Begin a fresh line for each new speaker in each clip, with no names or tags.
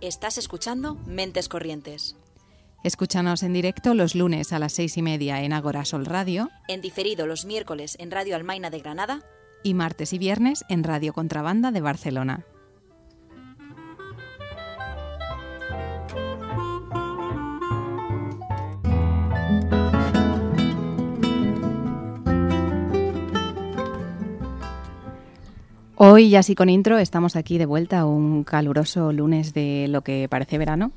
Estás escuchando Mentes Corrientes.
Escúchanos en directo los lunes a las seis y media en Agora Sol Radio.
En diferido los miércoles en Radio Almaina de Granada.
Y martes y viernes en Radio Contrabanda de Barcelona. Hoy, así con intro, estamos aquí de vuelta un caluroso lunes de lo que parece verano.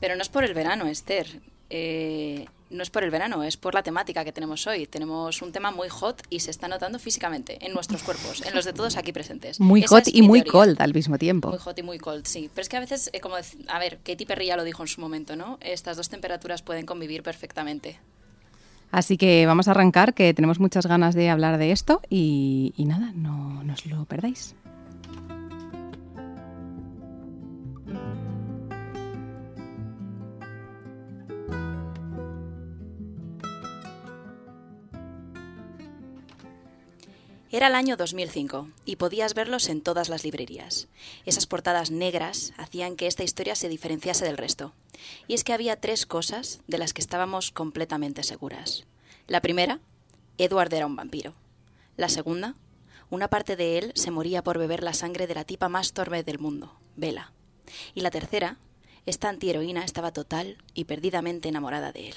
Pero no es por el verano, Esther. Eh, no es por el verano, es por la temática que tenemos hoy. Tenemos un tema muy hot y se está notando físicamente en nuestros cuerpos, en los de todos aquí presentes.
Muy hot y muy cold al mismo tiempo.
Muy hot y muy cold, sí. Pero es que a veces, eh, como a ver, Katy Perry ya lo dijo en su momento, ¿no? Estas dos temperaturas pueden convivir perfectamente.
Así que vamos a arrancar, que tenemos muchas ganas de hablar de esto y, nada, no nos lo perdáis.
Era el año 2005 y podías verlos en todas las librerías. Esas portadas negras hacían que esta historia se diferenciase del resto. Y es que había tres cosas de las que estábamos completamente seguras. La primera, Edward era un vampiro. La segunda, una parte de él se moría por beber la sangre de la tipa más torpe del mundo, Bella. Y la tercera, esta antiheroína estaba total y perdidamente enamorada de él.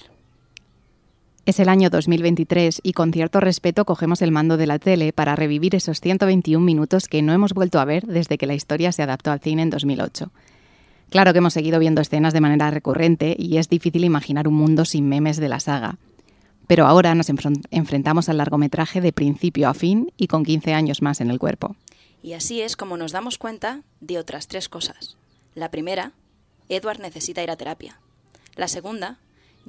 Es el año 2023 y con cierto respeto cogemos el mando de la tele para revivir esos 121 minutos que no hemos vuelto a ver desde que la historia se adaptó al cine en 2008. Claro que hemos seguido viendo escenas de manera recurrente y es difícil imaginar un mundo sin memes de la saga. Pero ahora nos enfrentamos al largometraje de principio a fin y con 15 años más en el cuerpo.
Y así es como nos damos cuenta de otras tres cosas. La primera, Edward necesita ir a terapia. La segunda,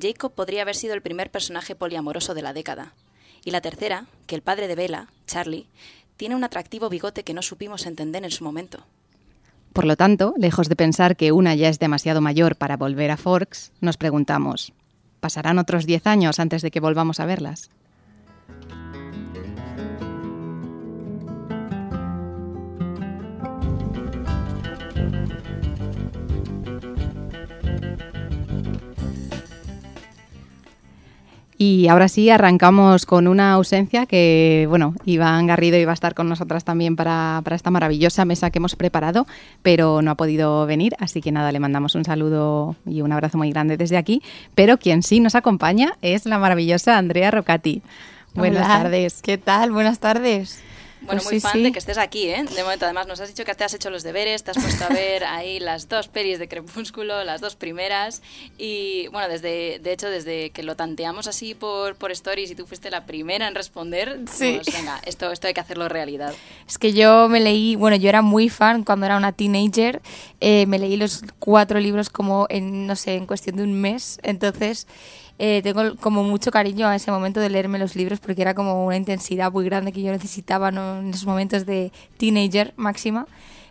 Jacob podría haber sido el primer personaje poliamoroso de la década. Y la tercera, que el padre de Bella, Charlie, tiene un atractivo bigote que no supimos entender en su momento.
Por lo tanto, lejos de pensar que una ya es demasiado mayor para volver a Forks, nos preguntamos, ¿pasarán otros 10 años antes de que volvamos a verlas? Y ahora sí, arrancamos con una ausencia que, bueno, Iván Garrido iba a estar con nosotras también para, para, esta maravillosa mesa que hemos preparado, pero no ha podido venir, así que nada, le mandamos un saludo y un abrazo muy grande desde aquí. Pero quien sí nos acompaña es la maravillosa Andrea Rocati. Buenas tardes.
¿Qué tal? Buenas tardes.
Bueno, pues muy fan de que estés aquí, ¿eh? De momento, además, nos has dicho que te has hecho los deberes, te has puesto a ver ahí las dos pelis de Crepúsculo, las dos primeras. Y bueno, desde, de hecho, desde que lo tanteamos así por, por stories y tú fuiste la primera en responder, sí. Pues, venga, esto, esto hay que hacerlo realidad.
Es que yo me leí, bueno, yo era muy fan cuando era una teenager, eh, me leí los cuatro libros como en, no sé, en cuestión de un mes. Entonces. Eh, tengo como mucho cariño a ese momento de leerme los libros porque era como una intensidad muy grande que yo necesitaba en esos momentos de teenager máxima.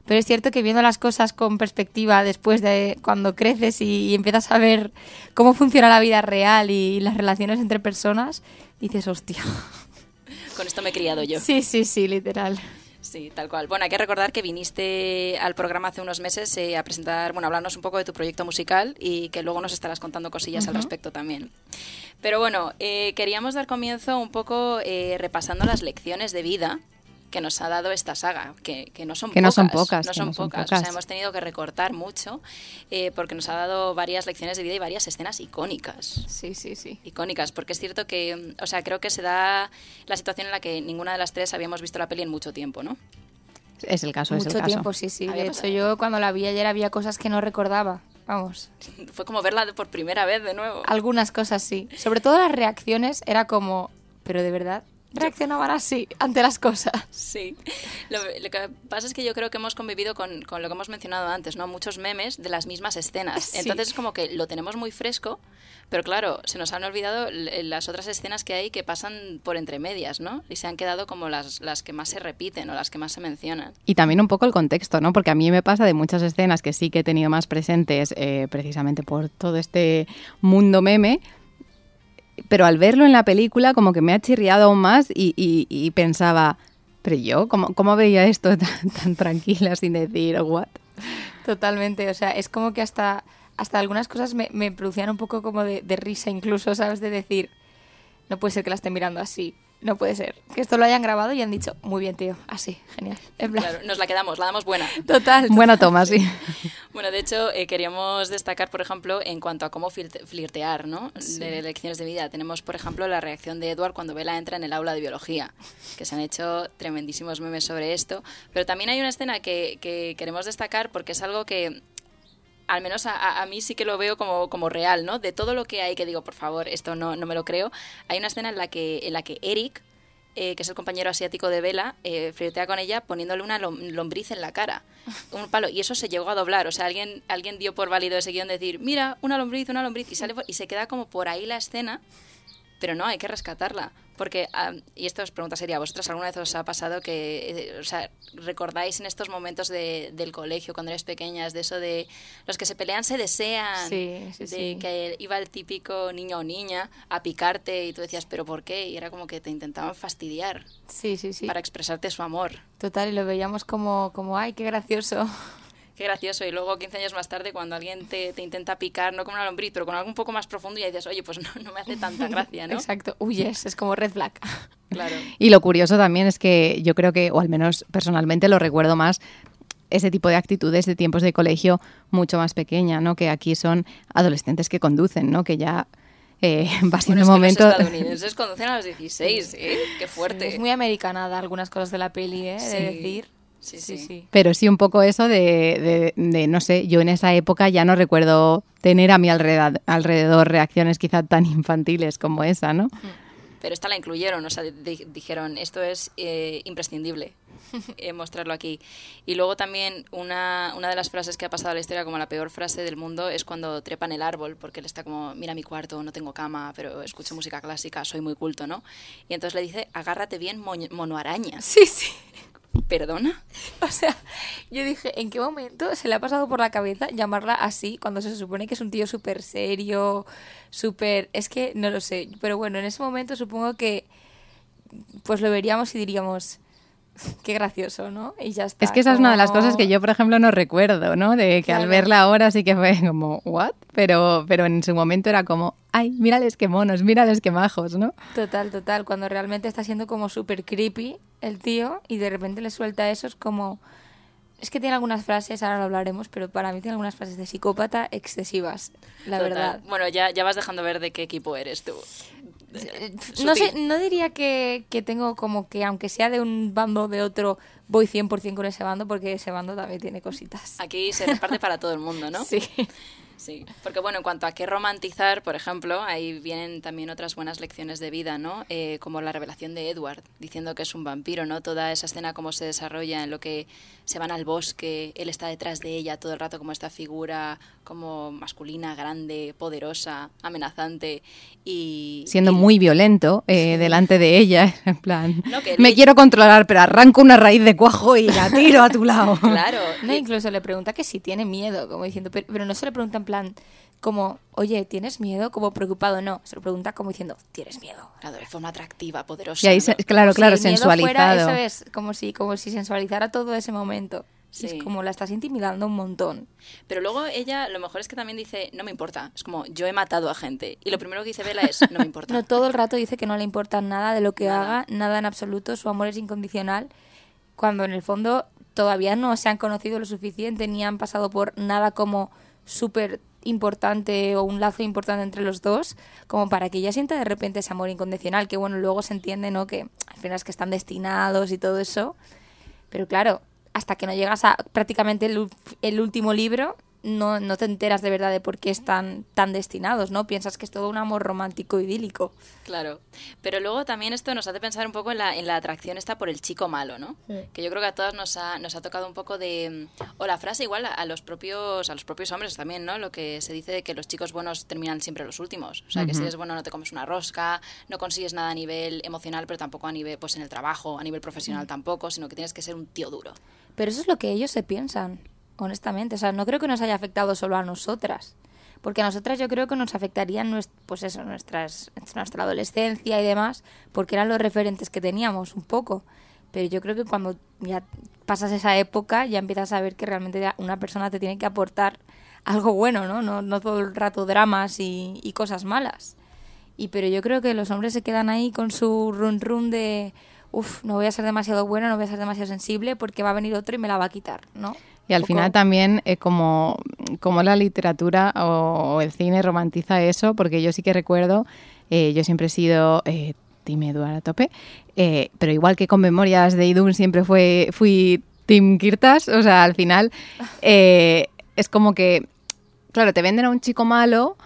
Pero es cierto que viendo las cosas con perspectiva después de cuando creces y, empiezas a ver cómo funciona la vida real y las relaciones entre personas, dices, hostia.
Con esto me he criado yo.
Sí, sí, sí, literal.
Sí, tal cual. Bueno, hay que recordar que viniste al programa hace unos meses eh, a presentar, bueno, hablarnos un poco de tu proyecto musical y que luego nos estarás contando cosillas al respecto también. Pero bueno, eh, queríamos dar comienzo un poco eh, repasando las lecciones de vida que nos ha dado esta saga, que, que no son
que
pocas.
No son pocas.
No son, pocas. O sea, hemos tenido que recortar mucho eh, porque nos ha dado varias lecciones de vida y varias escenas icónicas.
Sí, sí, sí.
Icónicas, porque es cierto que, o sea, creo que se da la situación en la que ninguna de las tres habíamos visto la peli en mucho tiempo, ¿no?
Es el caso,
mucho
es el
tiempo,
caso.
sí, sí. De hecho, yo cuando la vi ayer había cosas que no recordaba. Vamos.
Fue como verla por primera vez de nuevo.
Algunas cosas sí. Sobre todo las reacciones era como, pero de verdad, reaccionaban así ante las cosas.
Sí. Lo, que pasa es que yo creo que hemos convivido con, con, lo que hemos mencionado antes, ¿no? Muchos memes de las mismas escenas.
Sí.
Entonces es como que lo tenemos muy fresco, pero claro, se nos han olvidado las otras escenas que hay que pasan por entre medias, ¿no? Y se han quedado como las, las que más se repiten o las que más se mencionan.
Y también un poco el contexto, ¿no? Porque a mí me pasa de muchas escenas que sí que he tenido más presentes eh, precisamente por todo este mundo meme, pero al verlo en la película como que me ha chirriado aún más y, pensaba, pero yo, ¿cómo, cómo veía esto tan, tranquila sin decir, what?
Totalmente, o sea, es como que hasta, hasta algunas cosas me, me producían un poco como de, de risa incluso, ¿sabes? De decir, no puede ser que la estén mirando así, no puede ser. Que esto lo hayan grabado y han dicho, muy bien, tío, así, genial. En plan,
Claro, nos la quedamos, la damos buena.
total.
Buena toma, sí.
Bueno, de hecho, eh, queríamos destacar, por ejemplo, en cuanto a cómo flirt- flirtear, ¿no? De lecciones de vida. Tenemos, por ejemplo, la reacción de Edward cuando Bella entra en el aula de biología, que se han hecho tremendísimos memes sobre esto. Pero también hay una escena que, que queremos destacar porque es algo que al menos a, a- mí sí que lo veo como, como real, ¿no? De todo lo que hay que digo, por favor, esto no, no me lo creo. Hay una escena en la que, en la que Eric, eh, que es el compañero asiático de Vela, eh, flirtea con ella poniéndole una lom- lombriz en la cara, un palo, y eso se llegó a doblar, o sea, alguien, alguien dio por válido ese guion de decir, mira, una lombriz, una lombriz, y, sale, por- y se queda como por ahí la escena, pero no, hay que rescatarla. Porque, y esto os pregunta sería, ¿a vosotras alguna vez os ha pasado que, eh, o sea, recordáis en estos momentos de- del colegio, cuando eres pequeñas, de eso de los que se pelean se desean?
Sí, sí,
de
sí.
que iba el típico niño o niña a picarte y tú decías, ¿pero por qué? Y era como que te intentaban fastidiar
Sí, sí, sí.
para expresarte su amor.
Total, y lo veíamos como, como, ay, qué gracioso.
Qué gracioso. Y luego, 15 años más tarde, cuando alguien te, te intenta picar, no con una lombriz, pero con algo un poco más profundo, y dices, oye, pues no, no me hace tanta gracia, ¿no?
Exacto, huyes, es como red flag.
Claro.
Y lo curioso también es que yo creo que, o al menos personalmente lo recuerdo más, ese tipo de actitudes de tiempos de colegio mucho más pequeña, ¿no? Que aquí son adolescentes que conducen, ¿no? Que ya eh, va siendo
Bueno, es que
momento...
los estadounidenses conducen a los 16, ¿eh? Qué fuerte.
Es muy americanada algunas cosas de la peli, ¿eh?
Sí.
De decir.
Sí, sí.
Pero sí un poco eso de, de- de, no sé, yo en esa época ya no recuerdo tener a mi alrededor, alrededor reacciones quizá tan infantiles como esa, ¿no?
Pero esta la incluyeron, o sea, di- dijeron, esto es eh, imprescindible eh, mostrarlo aquí. Y luego también una, una de las frases que ha pasado a la historia como la peor frase del mundo es cuando trepan el árbol, porque él está como, mira mi cuarto, no tengo cama, pero escucho música clásica, soy muy culto, ¿no? Y entonces le dice, agárrate bien, mono araña.
Sí, sí.
¿Perdona?
O sea, yo dije, ¿en qué momento se le ha pasado por la cabeza llamarla así cuando se supone que es un tío súper serio, súper... Es que no lo sé, pero bueno, en ese momento supongo que pues lo veríamos y diríamos, qué gracioso, ¿no? Y ya está.
Es que esa es una de las cosas que yo, por ejemplo, no recuerdo, ¿no? De que al verla ahora sí que fue como, ¿what? Pero, pero en su momento era como, ay, mírales qué monos, mírales qué majos, ¿no?
Total, total, cuando realmente está siendo como súper creepy el tío y de repente le suelta eso, es como... Es que tiene algunas frases, ahora lo hablaremos, pero para mí tiene algunas frases de psicópata excesivas, la
Total.
verdad.
Bueno, ya, ya vas dejando ver de qué equipo eres tú.
Eh, No sé, no diría que, que tengo como que, aunque sea de un bando o de otro, voy 100% con ese bando, porque ese bando también tiene cositas.
Aquí se reparte para todo el mundo, ¿no?
Sí.
Sí, porque bueno, en cuanto a qué romantizar, por ejemplo, ahí vienen también otras buenas lecciones de vida, ¿no? Eh, como la revelación de Edward, diciendo que es un vampiro, ¿no? Toda esa escena cómo se desarrolla en lo que se van al bosque, él está detrás de ella todo el rato como esta figura como masculina, grande, poderosa, amenazante y...
Siendo
y-
muy violento eh, delante de ella, en plan,
No, que
me
le-
quiero controlar, pero arranco una raíz de cuajo y la tiro a tu lado.
Claro,
No, incluso le pregunta que si tiene miedo, como diciendo, pero, pero no se le pregunta en plan como, oye, ¿tienes miedo? Como preocupado, no. Se lo pregunta como diciendo, ¿tienes miedo?
claro, de forma atractiva, poderosa.
Y ahí,
¿no?
se- claro,
Como
claro,
si miedo fuera-
sensualizado.
eso es, como si, como si sensualizara todo ese momento.
Sí.
es como la estás intimidando un montón.
Pero luego ella, lo mejor es que también dice, no me importa. Es como, yo he matado a gente. Y lo primero que dice Bella es, no me importa.
No todo el rato dice que no le importa nada de lo que
Nada.
haga, nada en absoluto, su amor es incondicional, cuando en el fondo todavía no se han conocido lo suficiente ni han pasado por nada como súper importante o un lazo importante entre los dos, como para que ella sienta de repente ese amor incondicional, que bueno, luego se entiende, ¿no? Que al final es que están destinados y todo eso, pero claro, hasta que no llegas a prácticamente el, último libro, no, no te enteras de verdad de por qué están tan destinados, ¿no? Piensas que es todo un amor romántico idílico.
Claro. Pero luego también esto nos hace pensar un poco en la, en la atracción esta por el chico malo, ¿no? Que yo creo que a todas nos ha, nos ha tocado un poco de... mm, O la frase igual a, a los propios a los propios hombres también, ¿no? Lo que se dice de que los chicos buenos terminan siempre los últimos. O sea, que si eres bueno no te comes una rosca, no consigues nada a nivel emocional, pero tampoco a nivel, pues en el trabajo, a nivel profesional tampoco, sino que tienes que ser un tío duro.
Pero eso es lo que ellos se piensan, honestamente. O sea, no creo que nos haya afectado solo a nosotras. Porque a nosotras yo creo que nos afectarían pues eso, nuestras, nuestra adolescencia y demás, porque eran los referentes que teníamos un poco. Pero yo creo que cuando ya pasas esa época ya empiezas a ver que realmente una persona te tiene que aportar algo bueno, ¿no? No, no todo el rato dramas y, y cosas malas. Y pero yo creo que los hombres se quedan ahí con su run run de, uff, no voy a ser demasiado bueno, no voy a ser demasiado sensible porque va a venir otro y me la va a quitar, ¿no?
Y al final también eh, como, como la literatura o, el cine romantiza eso, porque yo sí que recuerdo, eh, yo siempre he sido eh, Tim Edward a tope, eh, pero igual que con Memorias de Idun siempre fue, fui Tim Kirtas, o sea, al final es como que, claro, te venden a un chico malo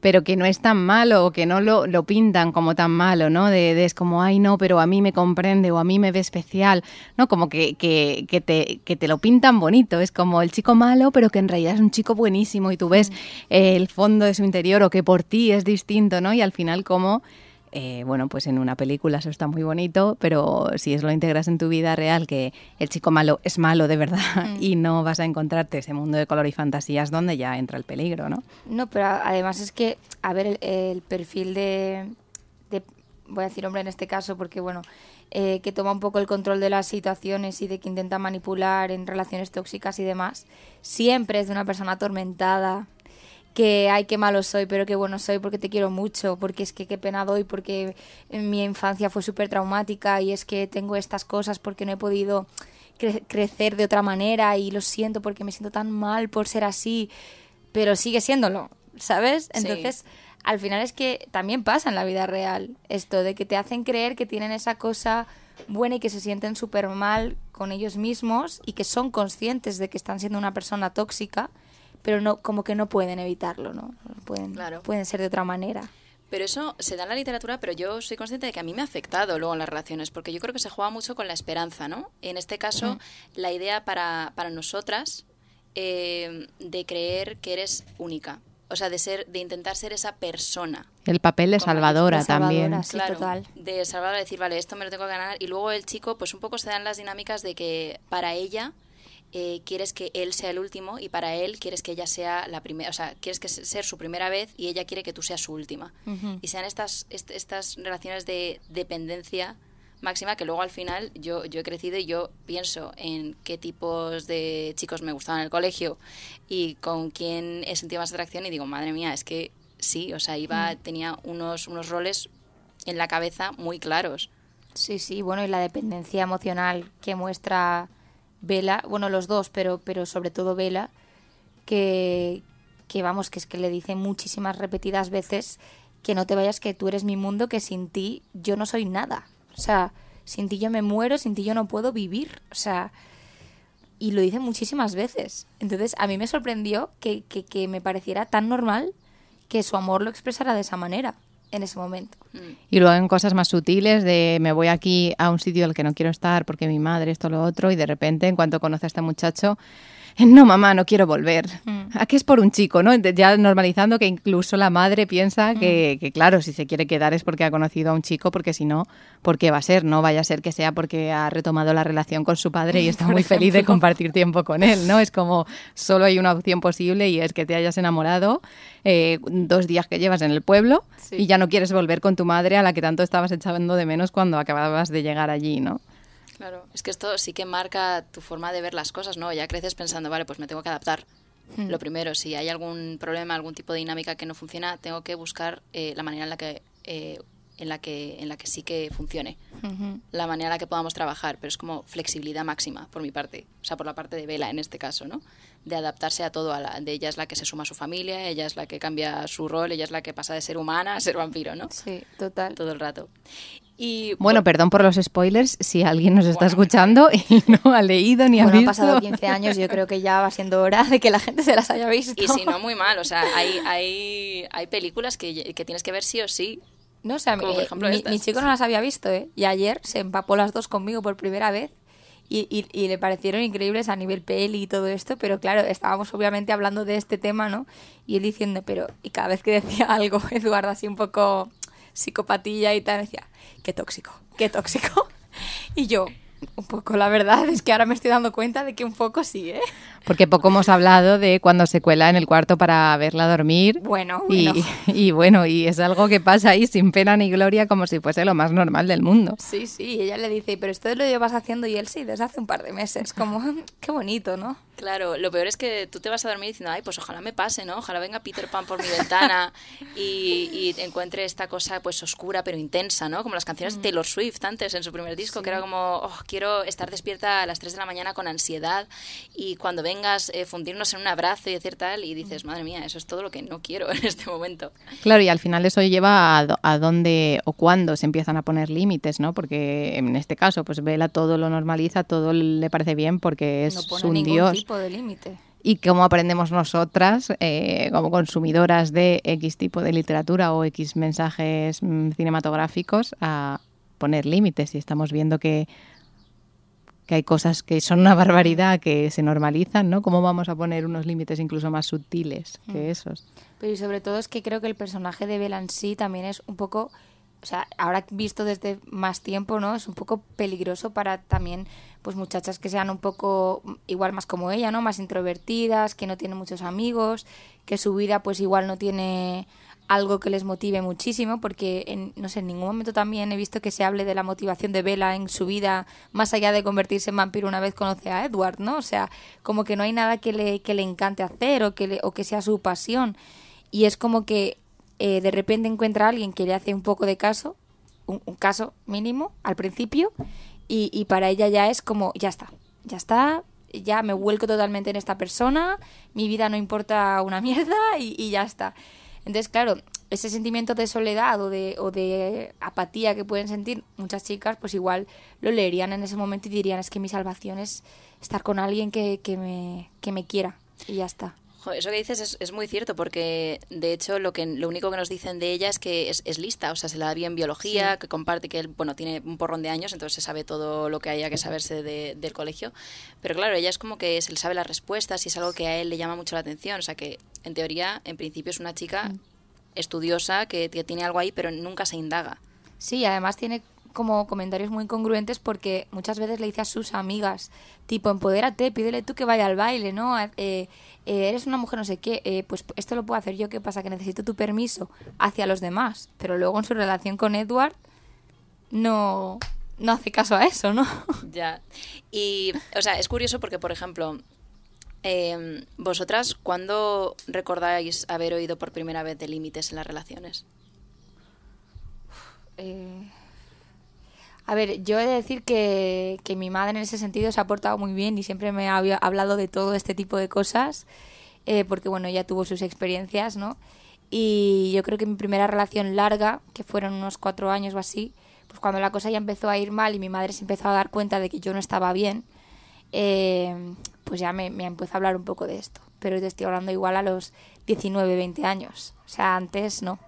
pero que no es tan malo o que no lo, lo pintan como tan malo, ¿no? De, es como, ay, no, pero a mí me comprende o a mí me ve especial, ¿no? Como que, que, que, te, que te lo pintan bonito, es como el chico malo, pero que en realidad es un chico buenísimo y tú ves mm. el fondo de su interior o que por ti es distinto, ¿no? Y al final como eh, bueno, pues en una película eso está muy bonito, pero si es lo integras en tu vida real, que el chico malo es malo de verdad mm. y no vas a encontrarte ese mundo de color y fantasías donde ya entra el peligro, ¿no?
No, pero además es que, a ver, el, perfil de, voy a decir hombre en este caso, porque bueno, eh, que toma un poco el control de las situaciones y de que intenta manipular en relaciones tóxicas y demás, siempre es de una persona atormentada, que ay, qué malo soy, pero qué bueno soy porque te quiero mucho, porque es que qué pena doy, porque mi infancia fue súper traumática y es que tengo estas cosas porque no he podido crecer de otra manera y lo siento porque me siento tan mal por ser así, pero sigue siéndolo, ¿sabes? Entonces, al final es que también pasa en la vida real esto de que te hacen creer que tienen esa cosa buena y que se sienten súper mal con ellos mismos y que son conscientes de que están siendo una persona tóxica pero no como que no pueden evitarlo, ¿no? Pueden, pueden ser de otra manera.
Pero eso se da en la literatura, pero yo soy consciente de que a mí me ha afectado luego en las relaciones, porque yo creo que se juega mucho con la esperanza, ¿no? En este caso, la idea para, para nosotras eh, de creer que eres única. O sea, de ser, de intentar ser esa persona.
El papel de salvadora, también.
claro, De salvadora, decir, vale, esto me lo tengo que ganar. Y luego el chico, pues un poco se dan las dinámicas de que para ella eh, quieres que él sea el último y para él quieres que ella sea la primera, o sea, quieres que ser su primera vez y ella quiere que tú seas su última. Y sean estas, estas relaciones de dependencia máxima que luego al final yo, yo he crecido y yo pienso en qué tipos de chicos me gustaban en el colegio y con quién he sentido más atracción y digo, madre mía, es que sí, o sea, iba, tenía unos, unos roles en la cabeza muy claros.
Sí, sí, bueno, y la dependencia emocional que muestra Vela, bueno, los dos, pero, pero sobre todo Vela, que, que vamos, que es que le dice muchísimas repetidas veces que no te vayas, que tú eres mi mundo, que sin ti yo no soy nada. O sea, sin ti yo me muero, sin ti yo no puedo vivir. O sea, y lo dice muchísimas veces. Entonces, a mí me sorprendió que, que, que me pareciera tan normal que su amor lo expresara de esa manera en ese momento.
Y luego en cosas más sutiles de me voy aquí a un sitio al que no quiero estar porque mi madre esto lo otro y de repente en cuanto conoce a este muchacho no mamá, no quiero volver. Mm. Aquí es por un chico, ¿no? Ya normalizando que incluso la madre piensa mm. que, claro, si se quiere quedar es porque ha conocido a un chico, porque si no, ¿por qué va a ser? No vaya a ser que sea porque ha retomado la relación con su padre y está muy feliz de compartir tiempo con él, ¿no? Es como solo hay una opción posible y es que te hayas enamorado eh, dos días que llevas en el pueblo y ya no quieres volver con tu madre a la que tanto estabas echando de menos cuando acababas de llegar allí, ¿no?
Claro, es que esto sí que marca tu forma de ver las cosas, ¿no? Ya creces pensando, vale, pues me tengo que adaptar. Hmm. Lo primero, si hay algún problema, algún tipo de dinámica que no funciona, tengo que buscar eh, la manera en la que eh, en la que en la que sí que funcione. La manera en la que podamos trabajar pero es como flexibilidad máxima por mi parte o sea por la parte de Vela en este caso no de adaptarse a todo a la, de ella es la que se suma a su familia ella es la que cambia su rol ella es la que pasa de ser humana a ser vampiro no
sí total.
Todo el rato
y, bueno, perdón por los spoilers si alguien nos está escuchando y no ha leído ni ha visto.
han pasado 15 años, yo creo que ya va siendo hora de que la gente se las haya visto.
Y si no, muy mal. O sea, hay, hay, hay películas que, que tienes que ver sí o sí.
No, o sea, mi, mi, chico no las había visto, ¿eh? Y ayer se empapó las dos conmigo por primera vez y, y, y, le parecieron increíbles a nivel peli y todo esto, pero claro, estábamos obviamente hablando de este tema, ¿no? Y él diciendo, pero, y cada vez que decía algo, Eduardo así un poco psicopatilla y tal, decía, qué tóxico, qué tóxico. Y yo, Un poco, la verdad es que ahora me estoy dando cuenta de que un poco sí, ¿eh?
Porque poco hemos hablado de cuando se cuela en el cuarto para verla dormir.
Bueno,
bueno. Y, y, bueno, y es algo que pasa ahí sin pena ni gloria como si fuese lo más normal del mundo.
Sí, sí, ella le dice, pero esto lo llevas haciendo y él sí, desde hace un par de meses. Como, qué bonito, ¿no?
Claro, lo peor es que tú te vas a dormir diciendo, ay, pues ojalá me pase, ¿no? Ojalá venga Peter Pan por mi ventana y, y encuentre esta cosa pues oscura pero intensa, ¿no? Como las canciones de Taylor Swift antes en su primer disco,
Sí.
que era como, oh, quiero estar despierta a las 3 de la mañana con ansiedad y cuando vengas eh, fundirnos en un abrazo y decir tal y dices, madre mía, eso es todo lo que no quiero en este momento.
Claro, y al final eso lleva a, a dónde o cuándo se empiezan a poner límites, ¿no? Porque en este caso, pues Vela todo lo normaliza, todo le parece bien porque es
no pone
un
ningún
dios.
tipo de límite.
Y cómo aprendemos nosotras, eh, como consumidoras de X tipo de literatura o X mensajes mm, cinematográficos, a poner límites. Y estamos viendo que, que hay cosas que son una barbaridad, que se normalizan, ¿no? ¿Cómo vamos a poner unos límites incluso más sutiles que esos?
Pero y sobre todo es que creo que el personaje de Bella en sí también es un poco, o sea, ahora visto desde más tiempo, ¿no? Es un poco peligroso para también, pues muchachas que sean un poco igual más como ella, ¿no? Más introvertidas, que no tienen muchos amigos, que su vida pues igual no tiene algo que les motive muchísimo, porque en, no sé, en ningún momento también he visto que se hable de la motivación de Bella en su vida, más allá de convertirse en vampiro una vez conoce a Edward, ¿no? O sea, como que no hay nada que le, que le encante hacer o que, le- o que sea su pasión. Y es como que eh, de repente encuentra a alguien que le hace un poco de caso, un, caso mínimo al principio, y, para ella ya es como, ya está, ya está, ya me vuelco totalmente en esta persona, mi vida no importa una mierda y ya está. Entonces, claro, ese sentimiento de soledad o de, o de apatía que pueden sentir muchas chicas, pues igual lo leerían en ese momento y dirían, es que mi salvación es estar con alguien que, que, me, que me quiera y ya está.
Eso que dices es, es muy cierto porque de hecho lo que lo único que nos dicen de ella es que es, es lista, o sea, se la da bien biología, que comparte que él, bueno, tiene un porrón de años, entonces se sabe todo lo que haya que saberse de- del colegio. Pero claro, ella es como que se le sabe las respuestas y es algo que a él le llama mucho la atención, o sea, que en teoría, en principio es una chica estudiosa que, que tiene algo ahí, pero nunca se indaga.
Sí, además tiene como comentarios muy congruentes porque muchas veces le dice a sus amigas, tipo, empodérate, pídele tú que vaya al baile, ¿no? Eh, eh, eres una mujer no sé qué, eh, pues esto lo puedo hacer yo, ¿qué pasa? Que necesito tu permiso hacia los demás. Pero luego en su relación con Edward no, no hace caso a eso, ¿no?
Ya. Y, o sea, es curioso porque, por ejemplo, vosotras, ¿cuándo recordáis haber oído por primera vez de límites en las relaciones?
Eh, A ver, yo he de decir que, que mi madre en ese sentido se ha portado muy bien y siempre me ha hablado de todo este tipo de cosas, eh, porque bueno, ella tuvo sus experiencias, ¿no? Y yo creo que mi primera relación larga, que fueron unos cuatro años o así, pues cuando la cosa ya empezó a ir mal y mi madre se empezó a dar cuenta de que yo no estaba bien, eh, pues ya me, me empezó a hablar un poco de esto. Pero te estoy hablando igual a los 19, 20 años. O sea, antes no.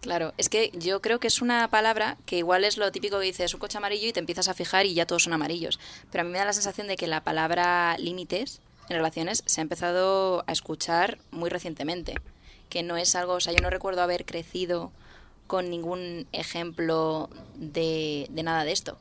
Claro, es que yo creo que es una palabra que igual es lo típico que dices un coche amarillo y te empiezas a fijar y ya todos son amarillos. Pero a mí me da la sensación de que la palabra límites en relaciones se ha empezado a escuchar muy recientemente. Que no es algo, o sea, yo no recuerdo haber crecido con ningún ejemplo de, de nada de esto.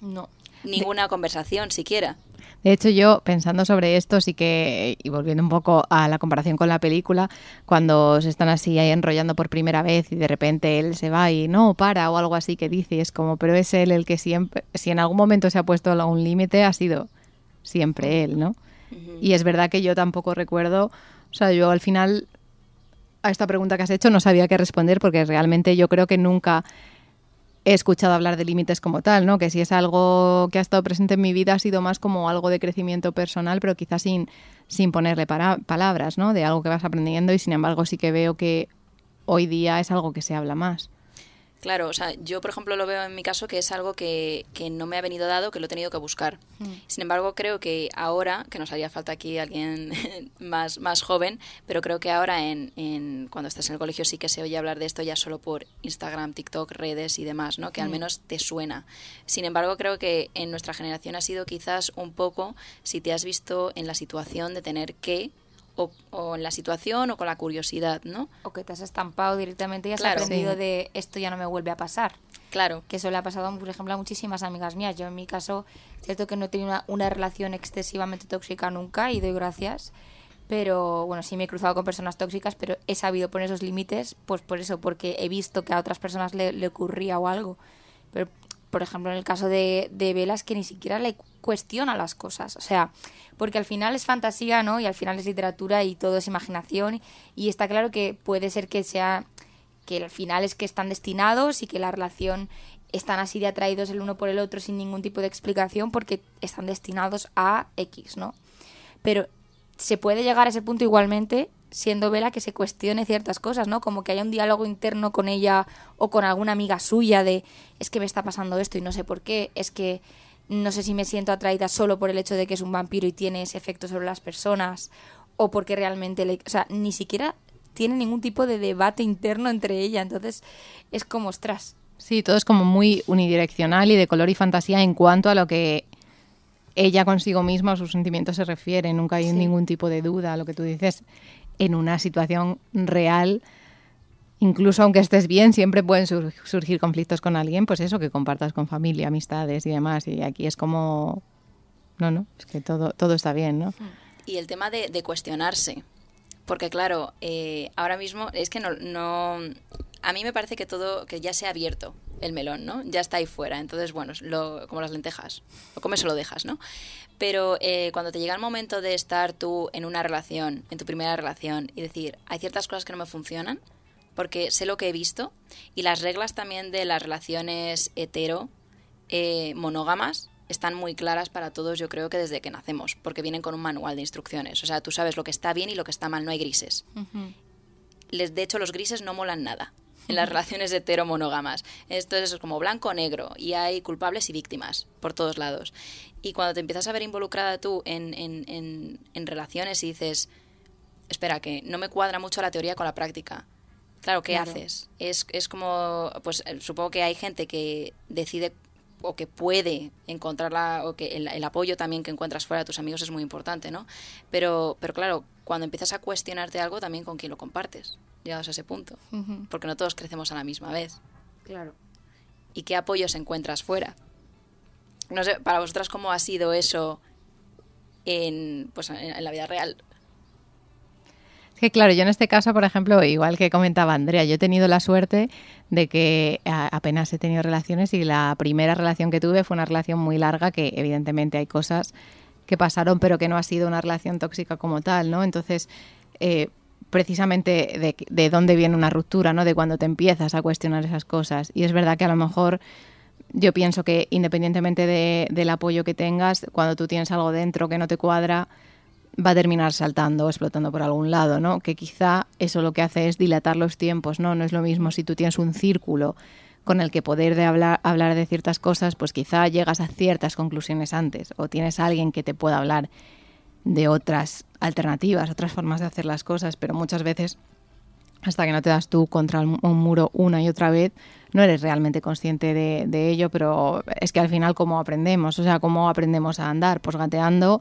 No.
Ninguna conversación siquiera.
De hecho, yo pensando sobre esto, sí que, y volviendo un poco a la comparación con la película, cuando se están así ahí enrollando por primera vez y de repente él se va y no, para o algo así que dice, es como, pero es él el que siempre, si en algún momento se ha puesto a un límite, ha sido siempre él, ¿no? Y es verdad que yo tampoco recuerdo, o sea, yo al final a esta pregunta que has hecho no sabía qué responder porque realmente yo creo que nunca he escuchado hablar de límites como tal, ¿no? Que si es algo que ha estado presente en mi vida ha sido más como algo de crecimiento personal, pero quizás sin, sin ponerle palabras, ¿no? De algo que vas aprendiendo y sin embargo sí que veo que hoy día es algo que se habla más.
Claro, o sea, yo por ejemplo lo veo en mi caso que es algo que, que no me ha venido dado, que lo he tenido que buscar. Sin embargo, creo que ahora, que nos haría falta aquí alguien más, más joven, pero creo que ahora en, en cuando estás en el colegio sí que se oye hablar de esto ya solo por Instagram, TikTok, redes y demás, ¿no? Que al menos te suena. Sin embargo, creo que en nuestra generación ha sido quizás un poco si te has visto en la situación de tener que o, o en la situación o con la curiosidad, ¿no?
O que te has estampado directamente y has
Claro.
aprendido
Sí.
de esto ya no me vuelve a pasar.
Claro.
Que eso le ha pasado, por ejemplo, a muchísimas amigas mías. Yo en mi caso, cierto que no he tenido una, una relación excesivamente tóxica nunca y doy gracias. Pero bueno, sí me he cruzado con personas tóxicas, pero he sabido poner esos límites, pues por eso, porque he visto que a otras personas le, le ocurría o algo. Pero, por ejemplo, en el caso de, de Velas, que ni siquiera le cuestiona las cosas. O sea, porque al final es fantasía, ¿no? Y al final es literatura y todo es imaginación. Y está claro que puede ser que sea que al final es que están destinados y que la relación están así de atraídos el uno por el otro sin ningún tipo de explicación porque están destinados a X, ¿no? Pero se puede llegar a ese punto igualmente siendo Vela que se cuestione ciertas cosas, ¿no? Como que haya un diálogo interno con ella o con alguna amiga suya de es que me está pasando esto y no sé por qué, es que no sé si me siento atraída solo por el hecho de que es un vampiro y tiene ese efecto sobre las personas o porque realmente le, o sea, ni siquiera tiene ningún tipo de debate interno entre ella, entonces es como ostras.
Sí, todo es como muy unidireccional y de color y fantasía en cuanto a lo que ella consigo misma o sus sentimientos se refiere. Nunca hay
Sí.
ningún tipo de duda. Lo que tú dices, en una situación real, incluso aunque estés bien, siempre pueden sur- surgir conflictos con alguien, pues eso, que compartas con familia, amistades y demás. Y aquí es como, no, no, es que todo, todo está bien, ¿no?
Y el tema de, de cuestionarse. Porque claro, eh, ahora mismo es que no, no... A mí me parece que todo, que ya se ha abierto el melón, ¿no? Ya está ahí fuera. Entonces, bueno, lo, como las lentejas. Lo comes o lo dejas, ¿no? Pero eh, cuando te llega el momento de estar tú en una relación, en tu primera relación, y decir, hay ciertas cosas que no me funcionan, porque sé lo que he visto, y las reglas también de las relaciones hetero eh, monógamas están muy claras para todos, yo creo que desde que nacemos, porque vienen con un manual de instrucciones. O sea, tú sabes lo que está bien y lo que está mal, no hay grises. Les, de hecho, los grises no molan nada en las relaciones hetero-monógamas. Esto es eso, como blanco o negro, y hay culpables y víctimas por todos lados. Y cuando te empiezas a ver involucrada tú en, en, en, en relaciones y dices, espera, que no me cuadra mucho la teoría con la práctica. Claro, ¿qué
Claro.
haces? Es, es como, pues eh, supongo que hay gente que decide o que puede encontrarla, o que el, el apoyo también que encuentras fuera de tus amigos es muy importante, ¿no? Pero, pero claro, cuando empiezas a cuestionarte algo, también con quién lo compartes, llegados a ese punto. Porque no todos crecemos a la misma vez.
Claro.
¿Y qué apoyos encuentras fuera? No sé, para vosotras, ¿cómo ha sido eso en, pues, en, en la vida real?
Es que claro, yo en este caso, por ejemplo, igual que comentaba Andrea, yo he tenido la suerte de que a- apenas he tenido relaciones y la primera relación que tuve fue una relación muy larga que evidentemente hay cosas que pasaron pero que no ha sido una relación tóxica como tal, ¿no? Entonces, eh, precisamente de, de dónde viene una ruptura, ¿no? De cuando te empiezas a cuestionar esas cosas. Y es verdad que a lo mejor yo pienso que independientemente de- del apoyo que tengas, cuando tú tienes algo dentro que no te cuadra, va a terminar saltando o explotando por algún lado, ¿no? Que quizá eso lo que hace es dilatar los tiempos, ¿no? No es lo mismo si tú tienes un círculo con el que poder de hablar, hablar de ciertas cosas, pues quizá llegas a ciertas conclusiones antes o tienes a alguien que te pueda hablar de otras alternativas, otras formas de hacer las cosas, pero muchas veces hasta que no te das tú contra un muro una y otra vez, no eres realmente consciente de, de ello, pero es que al final cómo aprendemos, o sea, cómo aprendemos a andar, pues gateando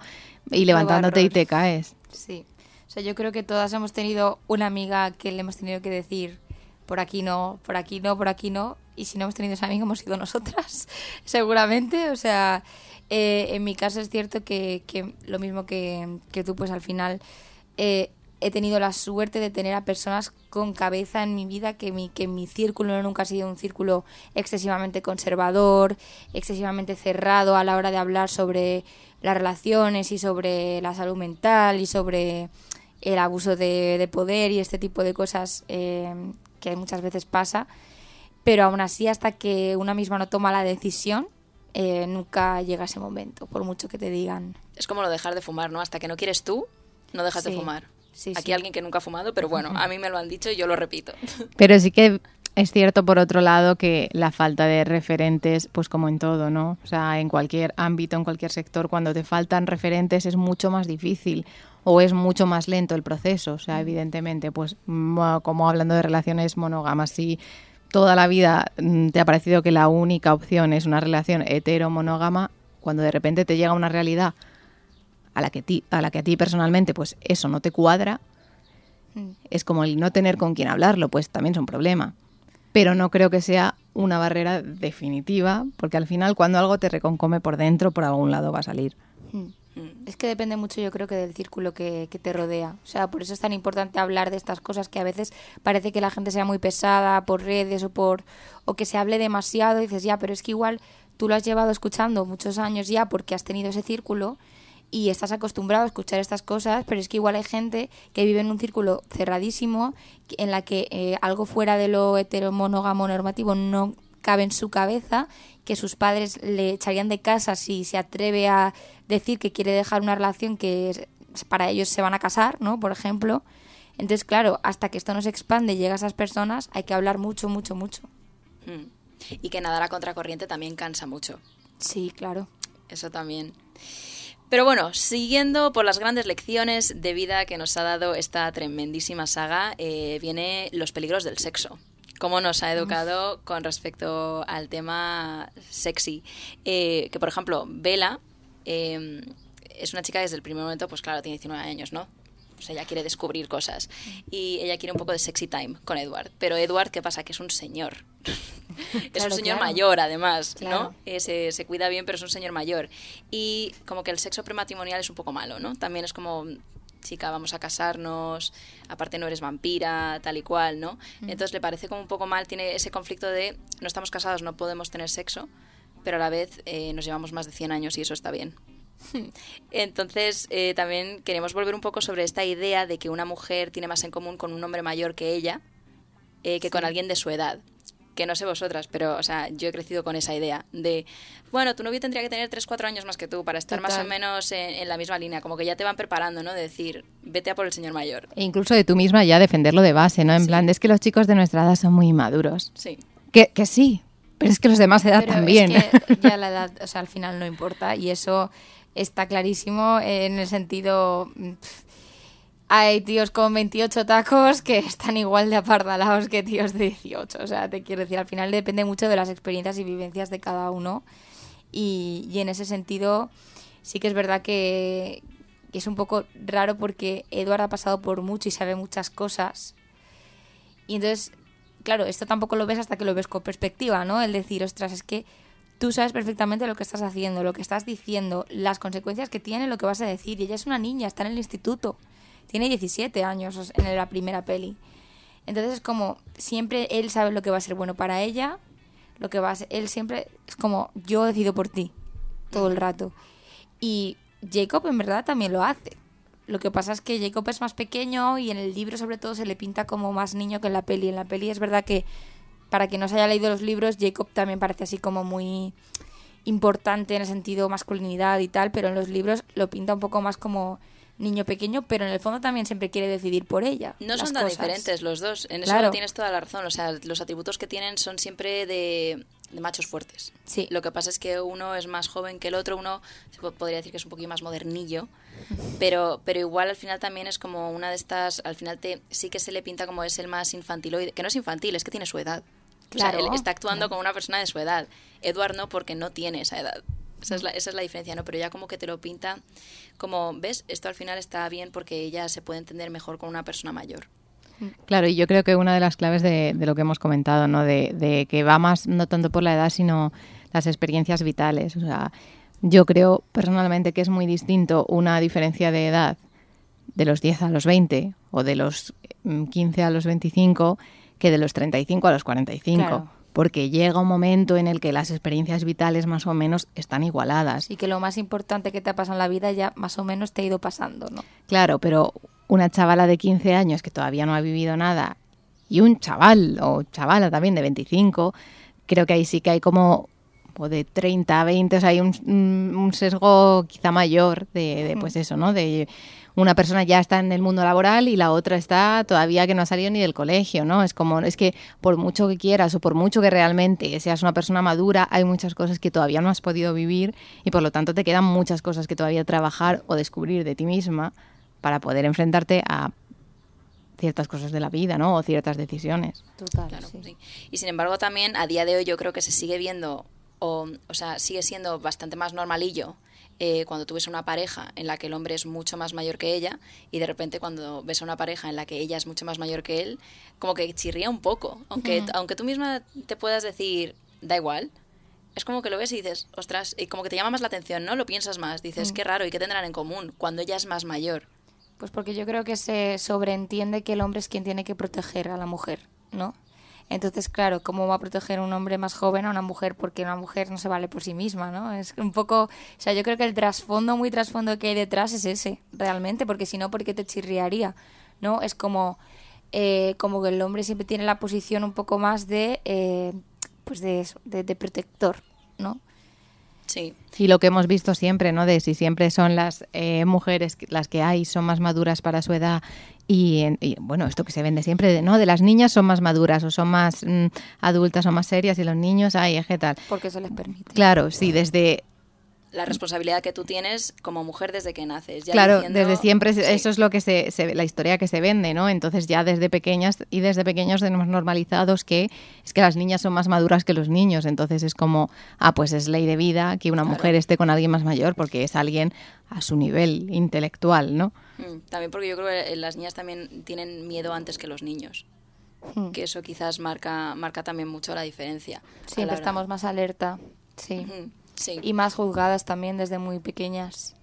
y levantándote y te caes.
Sí. O sea, yo creo que todas hemos tenido una amiga que le hemos tenido que decir por aquí no, por aquí no, por aquí no. Y si no hemos tenido esa amiga, hemos sido nosotras, seguramente. O sea, eh, en mi caso es cierto que, que lo mismo que, que tú, pues al final eh, he tenido la suerte de tener a personas con cabeza en mi vida, que mi, que mi círculo nunca ha sido un círculo excesivamente conservador, excesivamente cerrado a la hora de hablar sobre las relaciones y sobre la salud mental y sobre el abuso de, de poder y este tipo de cosas eh, que muchas veces pasa. Pero aún así, hasta que una misma no toma la decisión, eh, nunca llega ese momento, por mucho que te digan.
Es como lo de dejar de fumar, ¿no? Hasta que no quieres tú, no dejas de
Sí,
fumar.
sí,
Aquí
sí.
alguien que nunca ha fumado, pero bueno, a mí me lo han dicho y yo lo repito.
Pero sí que es cierto, por otro lado, que la falta de referentes, pues como en todo, ¿no? O sea, en cualquier ámbito, en cualquier sector, cuando te faltan referentes es mucho más difícil o es mucho más lento el proceso. O sea, evidentemente, pues mo- como hablando de relaciones monógamas, si toda la vida mm, te ha parecido que la única opción es una relación hetero-monógama, cuando de repente te llega una realidad a la que, ti- a la que a ti personalmente, pues eso no te cuadra,
Mm.
es como el no tener con quién hablarlo, pues también es un problema. pero no creo que sea una barrera definitiva, porque al final cuando algo te reconcome por dentro, por algún lado va a salir.
Mm. Es que depende mucho, yo creo que del círculo que, que, te rodea. O sea, por eso es tan importante hablar de estas cosas que a veces parece que la gente sea muy pesada por redes o por o que se hable demasiado y dices, ya, pero es que igual tú lo has llevado escuchando muchos años ya porque has tenido ese círculo y estás acostumbrado a escuchar estas cosas, pero es que igual hay gente que vive en un círculo cerradísimo en la que eh, algo fuera de lo heteromonógamo normativo no cabe en su cabeza, que sus padres le echarían de casa si se atreve a decir que quiere dejar una relación que para ellos se van a casar, ¿no? Por ejemplo. Entonces, claro, hasta que esto no se expande y llega a esas personas, hay que hablar mucho, mucho, mucho.
Hmm. Y que nadar a contracorriente también cansa mucho.
Sí, claro.
Eso también. Pero bueno, siguiendo por las grandes lecciones de vida que nos ha dado esta tremendísima saga, eh, viene los peligros del sexo. Cómo nos ha educado con respecto al tema sexy. Eh, que, por ejemplo, Bella eh, es una chica que desde el primer momento, pues claro, tiene 19 años, ¿no? pues ella quiere descubrir cosas. Y ella quiere un poco de sexy time con Edward. Pero Edward, ¿qué pasa? Que es un señor. es un señor mayor, además, ¿no? Eh, se, se, cuida bien, pero es un señor mayor. Y como que el sexo prematrimonial es un poco malo, ¿no? También es como chica, vamos a casarnos, aparte no eres vampira, tal y cual, ¿no? Entonces le parece como un poco mal, tiene ese conflicto de no estamos casados, no podemos tener sexo, pero a la vez eh, nos llevamos más de 100 años y eso está bien. Entonces, eh, también queremos volver un poco sobre esta idea de que una mujer tiene más en común con un hombre mayor que ella eh, que con alguien de su edad. Que no sé vosotras, pero, o sea, yo he crecido con esa idea de, bueno, tu novio tendría que tener 3, 4 años más que tú para estar más o menos en, la misma línea. Como que ya te van preparando, ¿no? De decir, vete a por el señor mayor.
E incluso de tú misma ya defenderlo de base, ¿no? En plan, es que los chicos de nuestra edad son muy maduros.
Sí.
Que, que sí, pero es que los demás edad también.
Es que ya la edad, o sea, al final no importa. Y eso está clarísimo en el sentido... hay tíos con 28 tacos que están igual de apardalados que tíos de 18. O sea, te quiero decir, al final depende mucho de las experiencias y vivencias de cada uno. Y, y en ese sentido, sí que es verdad que, es un poco raro porque Eduardo ha pasado por mucho y sabe muchas cosas. Y entonces, claro, esto tampoco lo ves hasta que lo ves con perspectiva, ¿no? El decir, ostras, es que tú sabes perfectamente lo que estás haciendo, lo que estás diciendo, las consecuencias que tiene lo que vas a decir. Y ella es una niña, está en el instituto. Tiene 17 años en la primera peli. Entonces es como, siempre él sabe lo que va a ser bueno para ella, lo que va a ser, él siempre es como, yo decido por ti, todo el rato. Y Jacob en verdad también lo hace. Lo que pasa es que Jacob es más pequeño y en el libro sobre todo se le pinta como más niño que en la peli. En la peli es verdad que para quien no se haya leído los libros, Jacob también parece así como muy importante en el sentido masculinidad y tal, pero en los libros lo pinta un poco más como niño pequeño, pero en el fondo también siempre quiere decidir por ella.
No son tan diferentes los dos, en eso tienes toda la razón, o sea, los atributos que tienen son siempre de, machos fuertes.
Sí.
Lo que pasa es que uno es más joven que el otro, uno podría decir que es un poquito más modernillo, pero, pero igual al final también es como una de estas, al final te, sí que se le pinta como es el más infantiloide, que no es infantil, es que tiene su edad. Claro, él está actuando como una persona de su edad. Edward no, porque no tiene esa edad. Esa es, la, esa es la diferencia, ¿no? Pero ya como que te lo pinta como, ¿ves? Esto al final está bien porque ella se puede entender mejor con una persona mayor.
Claro, y yo creo que una de las claves de, lo que hemos comentado, ¿no? De, de, que va más no tanto por la edad, sino las experiencias vitales. O sea, yo creo personalmente que es muy distinto una diferencia de edad de los 10 a los 20 o de los 15 a los 25 que de los 35 a los 45. Porque llega un momento en el que las experiencias vitales más o menos están igualadas.
Y que lo más importante que te ha pasado en la vida ya más o menos te ha ido pasando, ¿no?
Claro, pero una chavala de 15 años que todavía no ha vivido nada y un chaval o chavala también de 25, creo que ahí sí que hay como o de 30 a 20, o sea, hay un, un sesgo quizá mayor de, de, pues eso, ¿no? De una persona ya está en el mundo laboral y la otra está todavía que no ha salido ni del colegio, ¿no? Es como, es que por mucho que quieras o por mucho que realmente seas una persona madura, hay muchas cosas que todavía no has podido vivir y por lo tanto te quedan muchas cosas que todavía trabajar o descubrir de ti misma para poder enfrentarte a ciertas cosas de la vida, ¿no? O ciertas decisiones.
Total, sí.
Y sin embargo también a día de hoy yo creo que se sigue viendo o, o sea, sigue siendo bastante más normalillo eh, cuando tú ves una pareja en la que el hombre es mucho más mayor que ella y de repente cuando ves a una pareja en la que ella es mucho más mayor que él, como que chirría un poco. Aunque, aunque tú misma te puedas decir, da igual, es como que lo ves y dices, ostras, y como que te llama más la atención, ¿no? Lo piensas más, dices, qué raro, ¿y qué tendrán en común cuando ella es más mayor?
Pues porque yo creo que se sobreentiende que el hombre es quien tiene que proteger a la mujer, ¿no? Entonces, claro, ¿cómo va a proteger un hombre más joven a una mujer? Porque una mujer no se vale por sí misma, ¿no? Es un poco, o sea, yo creo que el trasfondo, muy trasfondo que hay detrás es ese, realmente, porque si no, ¿por qué te chirriaría? ¿No? Es como, eh, como que el hombre siempre tiene la posición un poco más de, eh, pues de, de, de protector, ¿no?
Sí.
Y lo que hemos visto siempre, ¿no? De si siempre son las eh, mujeres las que hay, son más maduras para su edad. Y, bueno, esto que se vende siempre, ¿no? De las niñas son más maduras o son más mm, adultas o más serias y los niños, ay, ¿qué tal?
Porque se les permite.
Claro, sí, desde
la responsabilidad que tú tienes como mujer desde que naces.
claro, desde siempre eso es lo que se, la historia que se vende, ¿no? Entonces ya desde pequeñas y desde pequeños tenemos normalizados que es que las niñas son más maduras que los niños, entonces es como, ah, pues es ley de vida que una mujer esté con alguien más mayor porque es alguien a su nivel intelectual, ¿no?
Mm, también porque yo creo que las niñas también tienen miedo antes que los niños. Hmm. Que eso quizás marca, marca también mucho la diferencia.
Siempre estamos más alerta, sí. Y más juzgadas también desde muy pequeñas.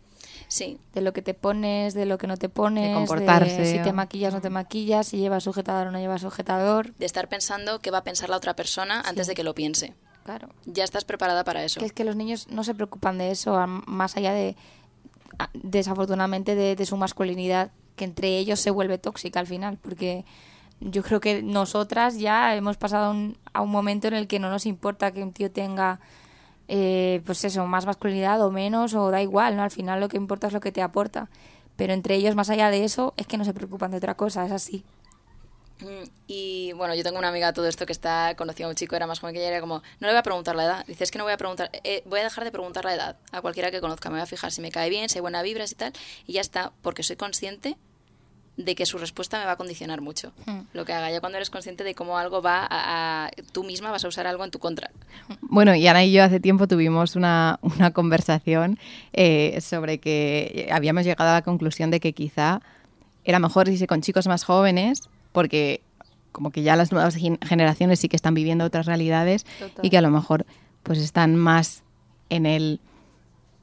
Sí.
De lo que te pones, de lo que no te pones,
de comportarse.
si te maquillas o no te maquillas, si llevas sujetador o no llevas sujetador.
De estar pensando qué va a pensar la otra persona antes de que lo piense.
Claro.
Ya estás preparada para eso.
Que es que los niños no se preocupan de eso, más allá de, desafortunadamente, de, de su masculinidad, que entre ellos se vuelve tóxica al final, porque yo creo que nosotras ya hemos pasado a un momento en el que no nos importa que un tío tenga eh, pues eso, más masculinidad o menos, o da igual, ¿no? Al final lo que importa es lo que te aporta. Pero entre ellos, más allá de eso, es que no se preocupan de otra cosa, es así.
Mm, y bueno, yo tengo una amiga todo esto que está conociendo a un chico, era más joven que ella, era como, no le voy a preguntar la edad. Dice, es que no voy a preguntar, eh, voy a dejar de preguntar la edad a cualquiera que conozca, me voy a fijar si me cae bien, si hay buena vibras y tal, y ya está, porque soy consciente de que su respuesta me va a condicionar mucho. Hmm. Lo que haga ya cuando eres consciente de cómo algo va a, Tú misma vas a usar algo en tu contra.
Bueno, y Ana y yo hace tiempo tuvimos una, una conversación eh, sobre que habíamos llegado a la conclusión de que quizá era mejor irse con chicos más jóvenes porque como que ya las nuevas generaciones sí que están viviendo otras realidades y que a lo mejor pues están más en el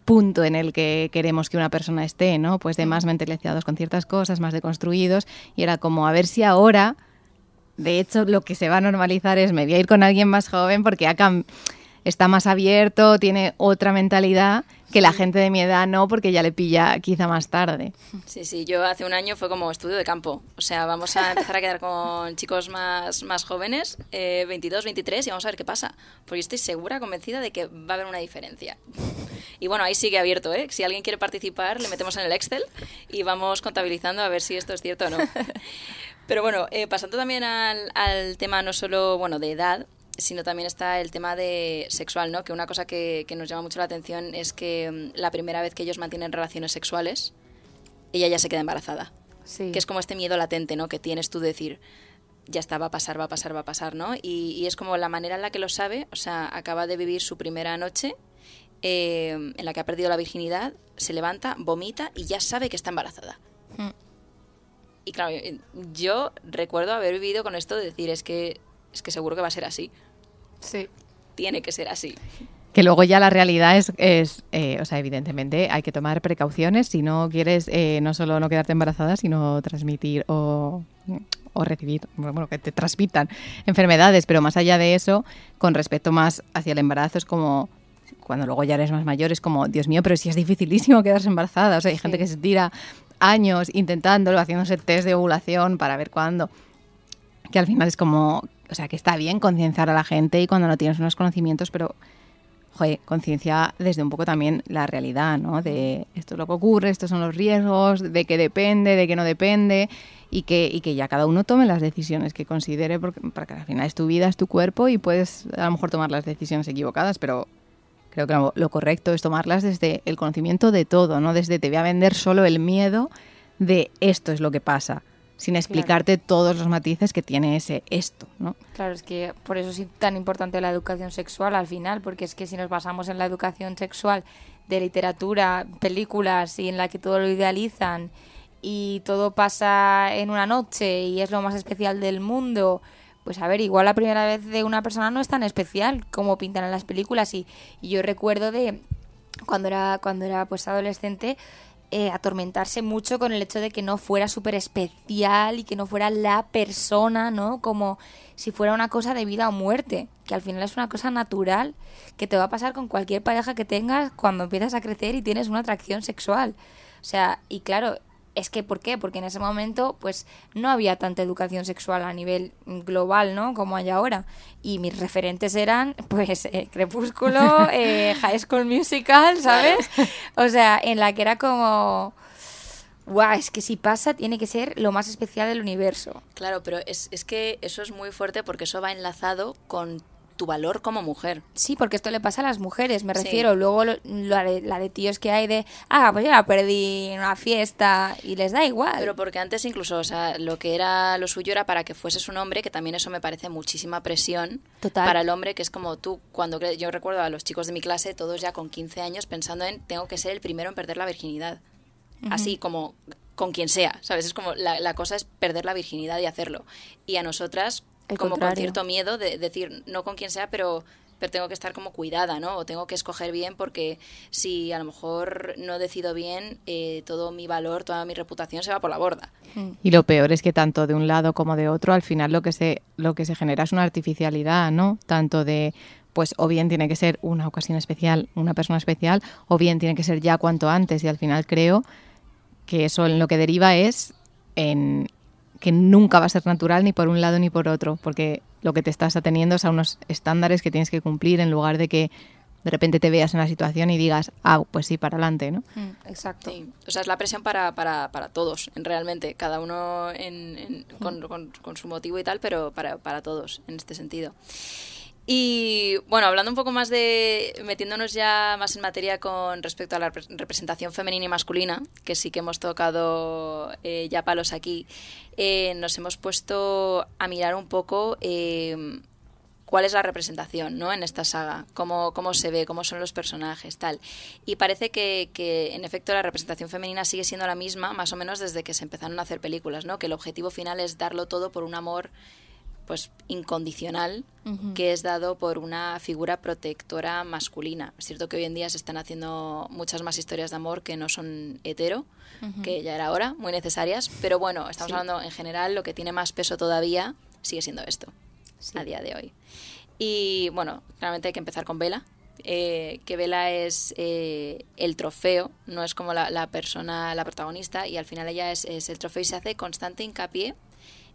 punto en el que queremos que una persona esté, ¿no? Pues de más mentalizados con ciertas cosas, más deconstruidos, y era como a ver si ahora, de hecho, lo que se va a normalizar es me voy a ir con alguien más joven porque acá está más abierto, tiene otra mentalidad que la gente de mi edad no, porque ya le pilla quizá más tarde.
Sí, sí, yo hace un año fue como estudio de campo. O sea, vamos a empezar a quedar con chicos más, más jóvenes, 22, eh, 23, y vamos a ver qué pasa. Porque estoy segura, convencida de que va a haber una diferencia. Y bueno, ahí sigue abierto, ¿eh? Si alguien quiere participar, le metemos en el Excel y vamos contabilizando a ver si esto es cierto o no. Pero bueno, eh, pasando también al, al tema no solo, bueno, de edad, sino también está el tema de sexual, ¿no? Que una cosa que, nos llama mucho la atención es que mm, la primera vez que ellos mantienen relaciones sexuales, ella ya se queda embarazada.
Sí.
Que es como este miedo latente, ¿no? Que tienes tú de decir, ya está, va a pasar, va a pasar, va a pasar, ¿no? Y, es como la manera en la que lo sabe, o sea, acaba de vivir su primera noche eh, en la que ha perdido la virginidad, se levanta, vomita y ya sabe que está embarazada. Hmm. Y claro, yo recuerdo haber vivido con esto de decir, es que, es que seguro que va a ser así.
Sí.
Tiene que ser así.
Que luego ya la realidad es, es eh, o sea, evidentemente hay que tomar precauciones si no quieres eh, no solo no quedarte embarazada, sino transmitir o, o recibir, bueno, que te transmitan enfermedades, pero más allá de eso, con respecto más hacia el embarazo, es como cuando luego ya eres más mayor, es como, Dios mío, pero si es dificilísimo quedarse embarazada. O sea, hay gente que se tira años intentándolo, haciéndose test de ovulación para ver cuándo. Que al final es como, o sea, que está bien concienciar a la gente y cuando no tienes unos conocimientos, pero, conciencia desde un poco también la realidad, ¿no? De esto es lo que ocurre, estos son los riesgos, de qué depende, de qué no depende y que, y que ya cada uno tome las decisiones que considere, porque, para que al final es tu vida, es tu cuerpo y puedes a lo mejor tomar las decisiones equivocadas, pero creo que lo correcto es tomarlas desde el conocimiento de todo, no desde te voy a vender solo el miedo de esto es lo que pasa sin explicarte todos los matices que tiene ese esto, ¿no?
Claro, es que por eso es tan importante la educación sexual al final, porque es que si nos basamos en la educación sexual de literatura, películas y en la que todo lo idealizan y todo pasa en una noche y es lo más especial del mundo, pues a ver, igual la primera vez de una persona no es tan especial como pintan en las películas y, y yo recuerdo de cuando era cuando era pues adolescente eh, atormentarse mucho con el hecho de que no fuera súper especial y que no fuera la persona, ¿no? Como si fuera una cosa de vida o muerte, que al final es una cosa natural que te va a pasar con cualquier pareja que tengas cuando empiezas a crecer y tienes una atracción sexual. O sea, y claro, es que, ¿por qué? Porque en ese momento, pues, no había tanta educación sexual a nivel global, ¿no? Como hay ahora. Y mis referentes eran, pues, eh, Crepúsculo, eh, High School Musical, ¿sabes? O sea, en la que era como... Guau, es que si pasa tiene que ser lo más especial del universo.
Claro, pero es, es que eso es muy fuerte porque eso va enlazado con tu valor como mujer.
Sí, porque esto le pasa a las mujeres, me refiero. Luego lo, la, de, la de tíos que hay de, ah, pues yo la perdí en una fiesta y les da igual.
Pero porque antes incluso, o sea, lo que era lo suyo era para que fueses un hombre, que también eso me parece muchísima presión
Total.
para el hombre, que es como tú, cuando yo recuerdo a los chicos de mi clase, todos ya con 15 años, pensando en, tengo que ser el primero en perder la virginidad. Así como con quien sea, ¿sabes? Es como la, la cosa es perder la virginidad y hacerlo. Y a nosotras,
El
como con cierto miedo de decir, no con quien sea, pero pero tengo que estar como cuidada, ¿no? O tengo que escoger bien porque si a lo mejor no decido bien, eh, todo mi valor, toda mi reputación se va por la borda.
Y lo peor es que tanto de un lado como de otro, al final lo que se, lo que se genera es una artificialidad, ¿no? Tanto de, pues, o bien tiene que ser una ocasión especial, una persona especial, o bien tiene que ser ya cuanto antes. Y al final creo que eso en lo que deriva es en que nunca va a ser natural ni por un lado ni por otro, porque lo que te estás ateniendo es a unos estándares que tienes que cumplir en lugar de que de repente te veas en la situación y digas, ah, pues sí, para adelante, ¿no?
Mm, exacto.
Sí, o sea, es la presión para, para, para todos, en realmente, cada uno en, en- con, con- con su motivo y tal, pero para, para todos, en este sentido. Y bueno, hablando un poco más de, metiéndonos ya más en materia con respecto a la repre- representación femenina y masculina, que sí que hemos tocado eh, ya palos aquí, eh, nos hemos puesto a mirar un poco eh, cuál es la representación ¿no? en esta saga, cómo, cómo se ve, cómo son los personajes, tal. Y parece que, que, en efecto, la representación femenina sigue siendo la misma, más o menos desde que se empezaron a hacer películas, ¿no? que el objetivo final es darlo todo por un amor pues incondicional que es dado por una figura protectora masculina. Es cierto que hoy en día se están haciendo muchas más historias de amor que no son hetero, que ya era hora, muy necesarias, pero bueno, estamos hablando en general, lo que tiene más peso todavía sigue siendo esto, a día de hoy. Y bueno, claramente hay que empezar con Vela, eh, que Vela es eh, el trofeo, no es como la, la persona, la protagonista, y al final ella es, es el trofeo y se hace constante hincapié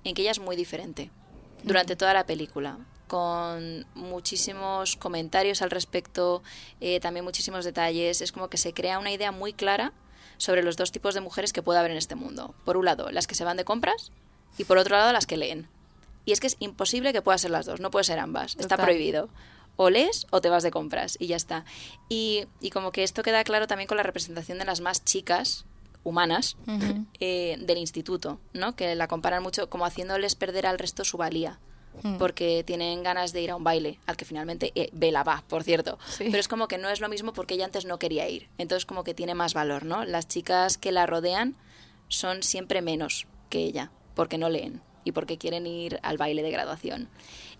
en que ella es muy diferente durante toda la película, con muchísimos comentarios al respecto, eh, también muchísimos detalles. Es como que se crea una idea muy clara sobre los dos tipos de mujeres que puede haber en este mundo. Por un lado, las que se van de compras y por otro lado, las que leen. Y es que es imposible que pueda ser las dos, no puede ser ambas, está prohibido. O lees o te vas de compras y ya está. Y, y como que esto queda claro también con la representación de las más chicas, humanas, eh, del instituto, ¿no? Que la comparan mucho como haciéndoles perder al resto su valía. Porque tienen ganas de ir a un baile, al que finalmente eh, Bella va, por cierto.
Sí.
Pero es como que no es lo mismo porque ella antes no quería ir. Entonces como que tiene más valor, ¿no? Las chicas que la rodean son siempre menos que ella, porque no leen y porque quieren ir al baile de graduación.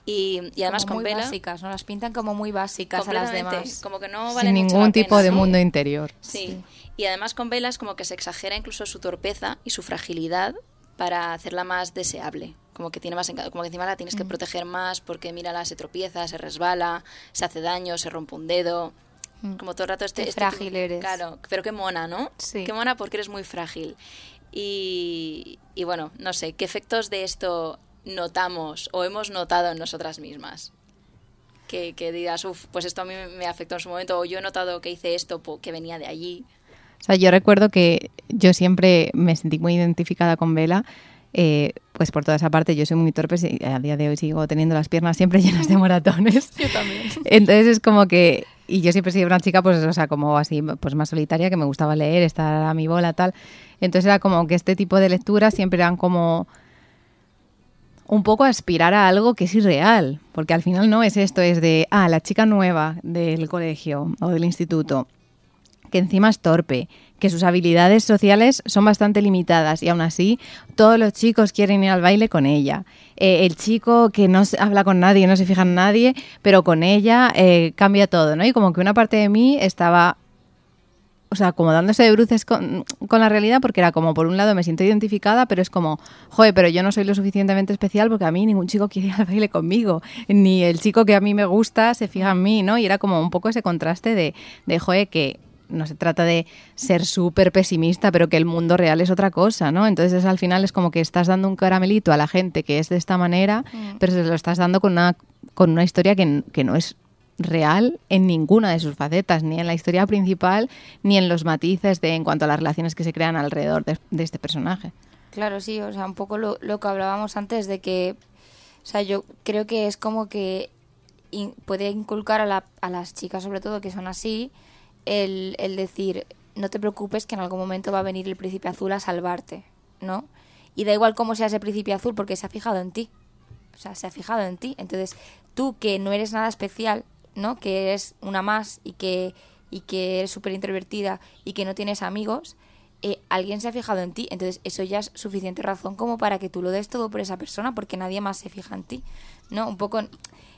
Y, y además
como
con
muy básicas, ¿no? Las pintan como muy básicas a las demás.
Como que no
Sin
valen mucho
ningún
la
tipo
pena,
de mundo interior.
Sí. Y además con Bella es como que se exagera incluso su torpeza y su fragilidad para hacerla más deseable. Como que tiene más como que encima la tienes que proteger más porque mírala, se tropieza, se resbala, se hace daño, se rompe un dedo. Como todo el rato este,
Qué
este
frágil
tipo-
eres.
Claro, pero qué mona, ¿no?
Sí.
Qué mona porque eres muy frágil. Y, y bueno, no sé, ¿qué efectos de esto notamos o hemos notado en nosotras mismas? Que, que digas, uff, pues esto a mí me afectó en su momento, o yo he notado que hice esto que venía de allí.
O sea, yo recuerdo que yo siempre me sentí muy identificada con Vela, eh, pues por toda esa parte yo soy muy torpe y a día de hoy sigo teniendo las piernas siempre llenas de moratones.
Yo también.
Entonces es como que y yo siempre he sido una chica, pues, o sea, como así, pues más solitaria, que me gustaba leer, estar a mi bola, tal. Entonces era como que este tipo de lecturas siempre eran como un poco aspirar a algo que es irreal, porque al final no es esto, es de, ah, la chica nueva del colegio o del instituto, que encima es torpe, que sus habilidades sociales son bastante limitadas y aún así todos los chicos quieren ir al baile con ella. Eh, el chico que no habla con nadie, no se fija en nadie, pero con ella eh, cambia todo, ¿no? Y como que una parte de mí estaba o sea, como dándose de bruces con, con, la realidad, porque era como, por un lado, me siento identificada, pero es como, joder, pero yo no soy lo suficientemente especial porque a mí ningún chico quiere ir al baile conmigo, ni el chico que a mí me gusta se fija en mí, ¿no? Y era como un poco ese contraste de, de joder, que no se trata de ser súper pesimista, pero que el mundo real es otra cosa, ¿no? Entonces al final es como que estás dando un caramelito a la gente que es de esta manera, mm. pero se lo estás dando con una, con una historia que, que no es real en ninguna de sus facetas, ni en la historia principal, ni en los matices de en cuanto a las relaciones que se crean alrededor de, este personaje.
Claro, sí, o sea, un poco lo, lo, que hablábamos antes de que, o sea, yo creo que es como que puede inculcar a, la, a, las chicas, sobre todo, que son así, el, el decir, no te preocupes que en algún momento va a venir el príncipe azul a salvarte, ¿no? Y da igual cómo sea ese príncipe azul porque se ha fijado en ti. O sea, se ha fijado en ti. Entonces, tú que no eres nada especial, ¿no? Que eres una más y que, y que eres súper introvertida y que no tienes amigos, eh, alguien se ha fijado en ti. Entonces, eso ya es suficiente razón como para que tú lo des todo por esa persona porque nadie más se fija en ti, ¿no? Un poco en,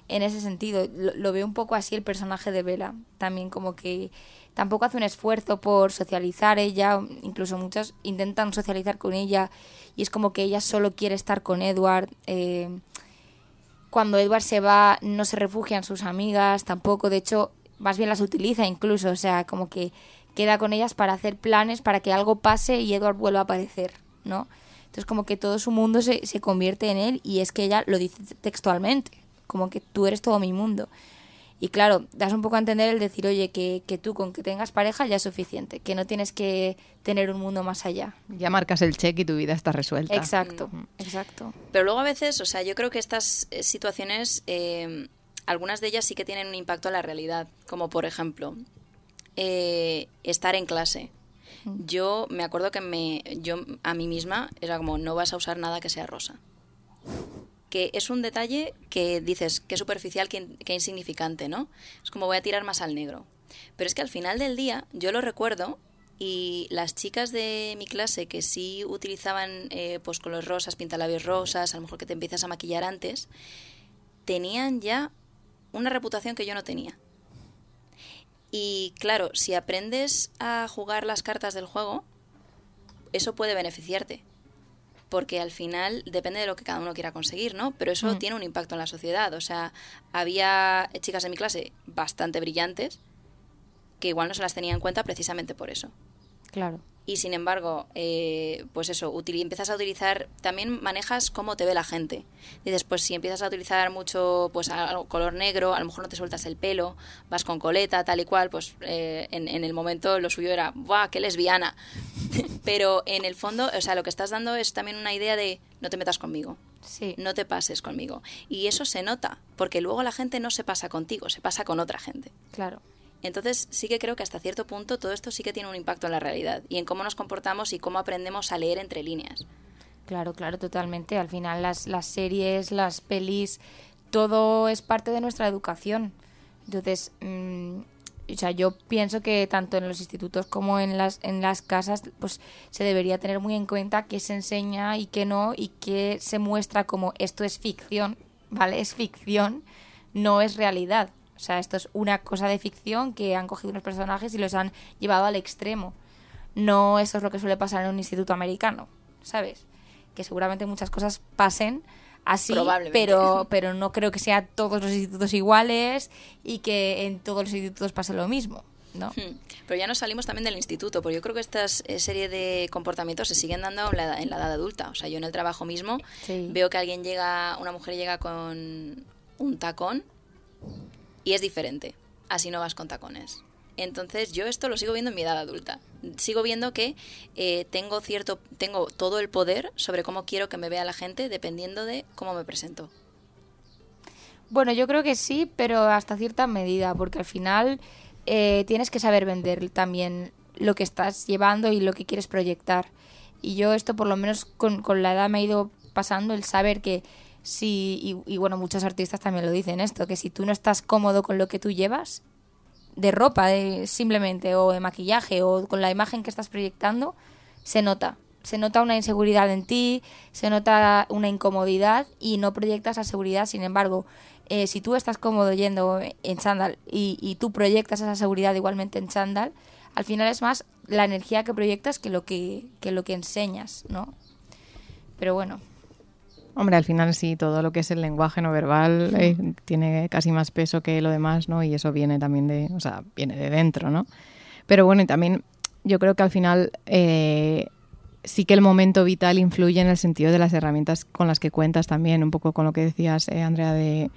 ese sentido. Lo, veo un poco así el personaje de Vela. También como que tampoco hace un esfuerzo por socializar ella. Incluso muchos intentan socializar con ella y es como que ella solo quiere estar con Edward. Eh, cuando Edward se va no se refugian sus amigas tampoco, de hecho más bien las utiliza incluso, o sea, como que queda con ellas para hacer planes para que algo pase y Edward vuelva a aparecer, ¿no? Entonces como que todo su mundo se, se convierte en él y es que ella lo dice textualmente, como que tú eres todo mi mundo. Y claro, das un poco a entender el decir, oye, que, que, tú con que tengas pareja ya es suficiente, que no tienes que tener un mundo más allá.
Ya marcas el cheque y tu vida está resuelta.
Exacto, exacto.
Pero luego a veces, o sea, yo creo que estas eh, situaciones, eh, algunas de ellas sí que tienen un impacto en la realidad, como por ejemplo, eh, estar en clase. Yo me acuerdo que me, yo a mí misma era como, no vas a usar nada que sea rosa que es un detalle que dices, que superficial, que, insignificante, ¿no? Es como voy a tirar más al negro. Pero es que al final del día, yo lo recuerdo y las chicas de mi clase que sí utilizaban eh, pues colores rosas, pintalabios rosas, a lo mejor que te empiezas a maquillar antes, tenían ya una reputación que yo no tenía. Y claro, si aprendes a jugar las cartas del juego, eso puede beneficiarte porque al final depende de lo que cada uno quiera conseguir, ¿no? Pero eso mm. tiene un impacto en la sociedad. O sea, había chicas en mi clase bastante brillantes que igual no se las tenía en cuenta precisamente por eso.
Claro
y sin embargo, eh, pues eso, empiezas a utilizar, también manejas cómo te ve la gente. Dices, pues si empiezas a utilizar mucho pues color negro, a lo mejor no te sueltas el pelo, vas con coleta, tal y cual, pues eh, en, el momento lo suyo era, ¡buah, qué lesbiana! Pero en el fondo, o sea, lo que estás dando es también una idea de no te metas conmigo.
Sí.
No te pases conmigo. Y eso se nota, porque luego la gente no se pasa contigo, se pasa con otra gente.
Claro.
Entonces sí que creo que hasta cierto punto todo esto sí que tiene un impacto en la realidad y en cómo nos comportamos y cómo aprendemos a leer entre líneas.
Claro, claro, totalmente. Al final las, las series, las pelis, todo es parte de nuestra educación. Entonces, mm, o sea, yo pienso que tanto en los institutos como en las, en las casas, pues se debería tener muy en cuenta qué se enseña y qué no, y qué se muestra como esto es ficción, ¿vale? Es ficción, no es realidad. O sea, esto es una cosa de ficción que han cogido unos personajes y los han llevado al extremo. No eso es lo que suele pasar en un instituto americano, ¿sabes? Que seguramente muchas cosas pasen así, pero, pero no creo que sea todos los institutos iguales y que en todos los institutos pase lo mismo. ¿no? Hmm.
Pero ya nos salimos también del instituto, porque yo creo que esta eh, serie de comportamientos se siguen dando en la, en la edad adulta. O sea, yo en el trabajo mismo veo que alguien llega, una mujer llega con un tacón es diferente. Así no vas con tacones. Entonces yo esto lo sigo viendo en mi edad adulta. Sigo viendo que eh, tengo cierto, tengo todo el poder sobre cómo quiero que me vea la gente dependiendo de cómo me presento.
Bueno, yo creo que sí, pero hasta cierta medida, porque al final eh, tienes que saber vender también lo que estás llevando y lo que quieres proyectar. Y yo esto por lo menos con, con la edad me ha ido pasando el saber que si, y, y, bueno, muchos artistas también lo dicen esto, que si tú no estás cómodo con lo que tú llevas, de ropa simplemente, o de maquillaje, o con la imagen que estás proyectando, se nota. Se nota una inseguridad en ti, se nota una incomodidad y no proyectas la seguridad. Sin embargo, eh, si tú estás cómodo yendo en chándal y, y tú proyectas esa seguridad igualmente en chándal, al final es más la energía que proyectas que lo que, que lo que enseñas, ¿no? Pero bueno.
Hombre, al final sí, todo lo que es el lenguaje no verbal eh, tiene casi más peso que lo demás, ¿no? Y eso viene también de, o sea, viene de dentro, ¿no? Pero bueno, y también yo creo que al final eh, sí que el momento vital influye en el sentido de las herramientas con las que cuentas también, un poco con lo que decías, eh, Andrea, de,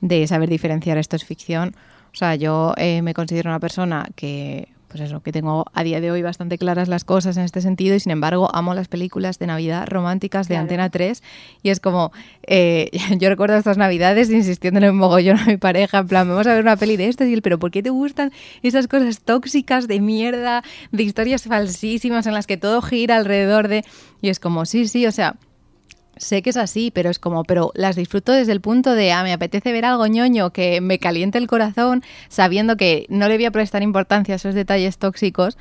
de, saber diferenciar esto es ficción. O sea, yo me considero una persona que pues eso, que tengo a día de hoy bastante claras las cosas en este sentido y sin embargo amo las películas de Navidad románticas de claro. Antena 3 y es como, eh, yo recuerdo estas Navidades insistiendo en mogollón a mi pareja, en plan, vamos a ver una peli de esto y él, pero ¿por qué te gustan esas cosas tóxicas de mierda, de historias falsísimas en las que todo gira alrededor de... Y es como, sí, sí, o sea, sé que es así, pero es como, pero las disfruto desde el punto de, ah, me apetece ver algo ñoño que me caliente el corazón, sabiendo que no le voy a prestar importancia a esos detalles tóxicos,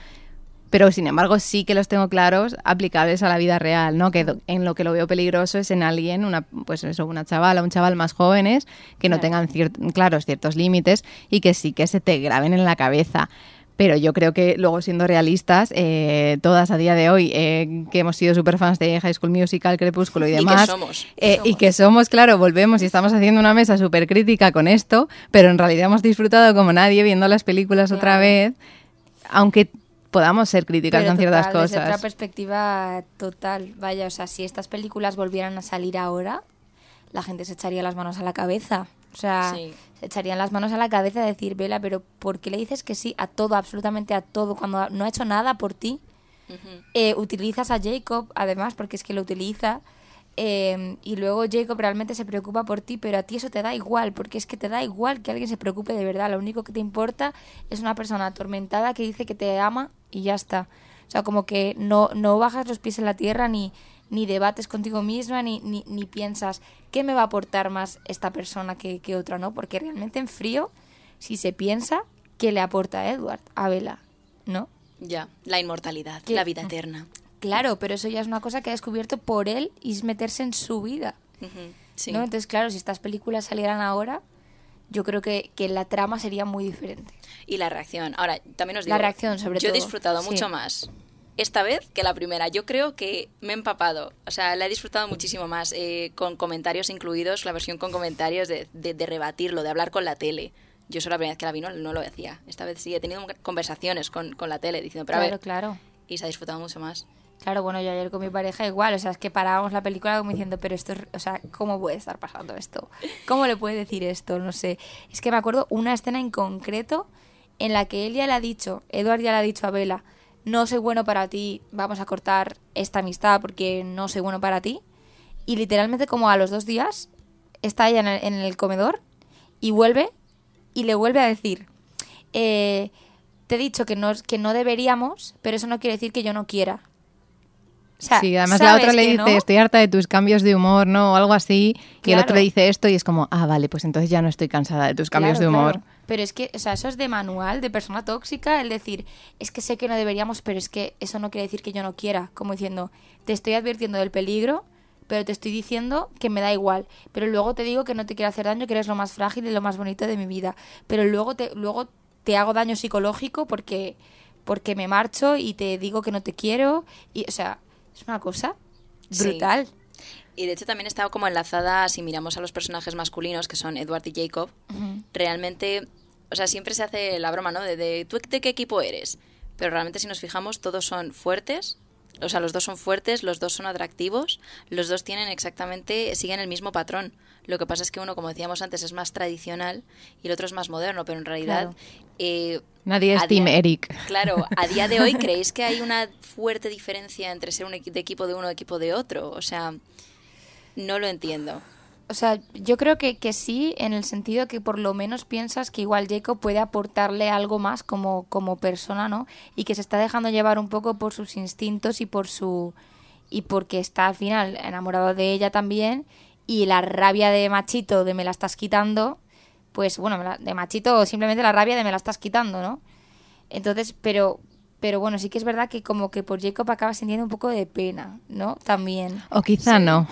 pero sin embargo sí que los tengo claros aplicables a la vida real, ¿no? Que en lo que lo veo peligroso es en alguien, una, pues eso, una chavala, un chaval más jóvenes que no tengan cier claros ciertos límites y que sí que se te graben en la cabeza pero yo creo que luego siendo realistas, eh, todas a día de hoy, eh, que hemos sido super fans de High School Musical, Crepúsculo y demás,
y que somos,
eh,
somos.
y que somos, claro, volvemos y estamos haciendo una mesa súper crítica con esto, pero en realidad hemos disfrutado como nadie viendo las películas claro. otra vez, aunque podamos ser críticas con ciertas cosas.
Desde otra perspectiva total, vaya, o sea, si estas películas volvieran a salir ahora, la gente se echaría las manos a la cabeza. O sea, sí. se echarían las manos a la cabeza de decir, Vela, pero ¿por qué le dices que sí a todo, absolutamente a todo, cuando no ha hecho nada por ti? Uh -huh. eh, utilizas a Jacob, además, porque es que lo utiliza. Eh, y luego Jacob realmente se preocupa por ti, pero a ti eso te da igual, porque es que te da igual que alguien se preocupe de verdad. Lo único que te importa es una persona atormentada que dice que te ama y ya está. O sea, como que no, no bajas los pies en la tierra ni, ni debates contigo misma, ni, ni, ni, piensas qué me va a aportar más esta persona que, que, otra, ¿no? Porque realmente en frío, si se piensa, ¿qué le aporta a Edward? A Bella, ¿no?
Ya, la inmortalidad, ¿Qué? la vida eterna.
Claro, pero eso ya es una cosa que ha descubierto por él y es meterse en su vida.
Uh -huh, sí.
¿no? Entonces, claro, si estas películas salieran ahora, yo creo que, que, la trama sería muy diferente.
Y la reacción. Ahora, también os digo,
la reacción sobre
yo
todo.
he disfrutado
sí.
mucho más esta vez que la primera. Yo creo que me he empapado. O sea, la he disfrutado muchísimo más, eh, con comentarios incluidos, la versión con comentarios de, de, de, rebatirlo, de hablar con la tele. Yo solo la primera vez que la vi no, no lo decía. Esta vez sí he tenido conversaciones con, con la tele diciendo, pero
claro,
a ver,
claro.
Y se ha disfrutado mucho más.
Claro, bueno, yo ayer con mi pareja igual, o sea, es que parábamos la película como diciendo, pero esto, es, o sea, ¿cómo puede estar pasando esto? ¿Cómo le puede decir esto? No sé. Es que me acuerdo una escena en concreto en la que él ya le ha dicho, Edward ya le ha dicho a Bella, no soy bueno para ti, vamos a cortar esta amistad porque no soy bueno para ti. Y literalmente como a los dos días está ella en el, en el comedor y vuelve y le vuelve a decir, eh, te he dicho que no, que no deberíamos, pero eso no quiere decir que yo no quiera.
O sea, sí, además la otra le dice, no? estoy harta de tus cambios de humor, ¿no? O algo así. Claro. Y el otro le dice esto y es como, ah, vale, pues entonces ya no estoy cansada de tus cambios
claro,
de humor.
Claro. Pero es que, o sea, eso es de manual, de persona tóxica, el decir, es que sé que no deberíamos, pero es que eso no quiere decir que yo no quiera. Como diciendo, te estoy advirtiendo del peligro, pero te estoy diciendo que me da igual. Pero luego te digo que no te quiero hacer daño, que eres lo más frágil y lo más bonito de mi vida. Pero luego te, luego te hago daño psicológico porque, porque me marcho y te digo que no te quiero. Y, o sea, es una cosa brutal.
Sí. Y de hecho también está como enlazada, si miramos a los personajes masculinos, que son Edward y Jacob, uh -huh. realmente, o sea, siempre se hace la broma, ¿no? De, de, ¿tú de qué equipo eres? Pero realmente si nos fijamos, todos son fuertes, o sea, los dos son fuertes, los dos son atractivos, los dos tienen exactamente, siguen el mismo patrón. Lo que pasa es que uno, como decíamos antes, es más tradicional y el otro es más moderno, pero en realidad...
Claro.
Eh, Nadie es Team Eric.
Claro, a día de hoy, ¿creéis que hay una fuerte diferencia entre ser un de equipo de uno o equipo de otro? O sea, no lo entiendo.
O sea, yo creo que, que sí, en el sentido que por lo menos piensas que igual Jacob puede aportarle algo más como, como persona, ¿no? Y que se está dejando llevar un poco por sus instintos y por su y porque está al final enamorado de ella también y la rabia de machito de me la estás quitando, pues bueno, de machito simplemente la rabia de me la estás quitando, ¿no? Entonces, pero pero bueno, sí que es verdad que como que por Jacob acaba sintiendo un poco de pena, ¿no? También.
O quizá no.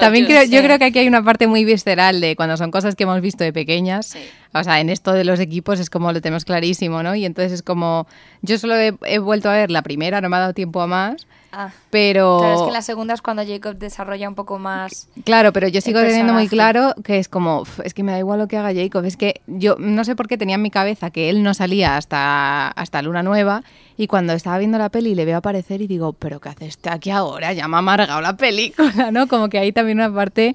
También yo creo, yo creo que aquí hay una parte muy visceral de cuando son cosas que hemos visto de pequeñas. O sea, en esto de los equipos es como lo tenemos clarísimo, ¿no? Y entonces es como, yo solo he vuelto a ver la primera, no me ha dado tiempo a más.
Ah,
pero...
Claro, es que la segunda es cuando Jacob desarrolla un poco más...
Claro, pero yo sigo teniendo muy claro que es como, es que me da igual lo que haga Jacob, es que yo no sé por qué tenía en mi cabeza que él no salía hasta, hasta Luna Nueva y cuando estaba viendo la peli le veo aparecer y digo, pero ¿qué hace este aquí ahora? Ya me ha amargado la película, ¿no? Como que hay también una parte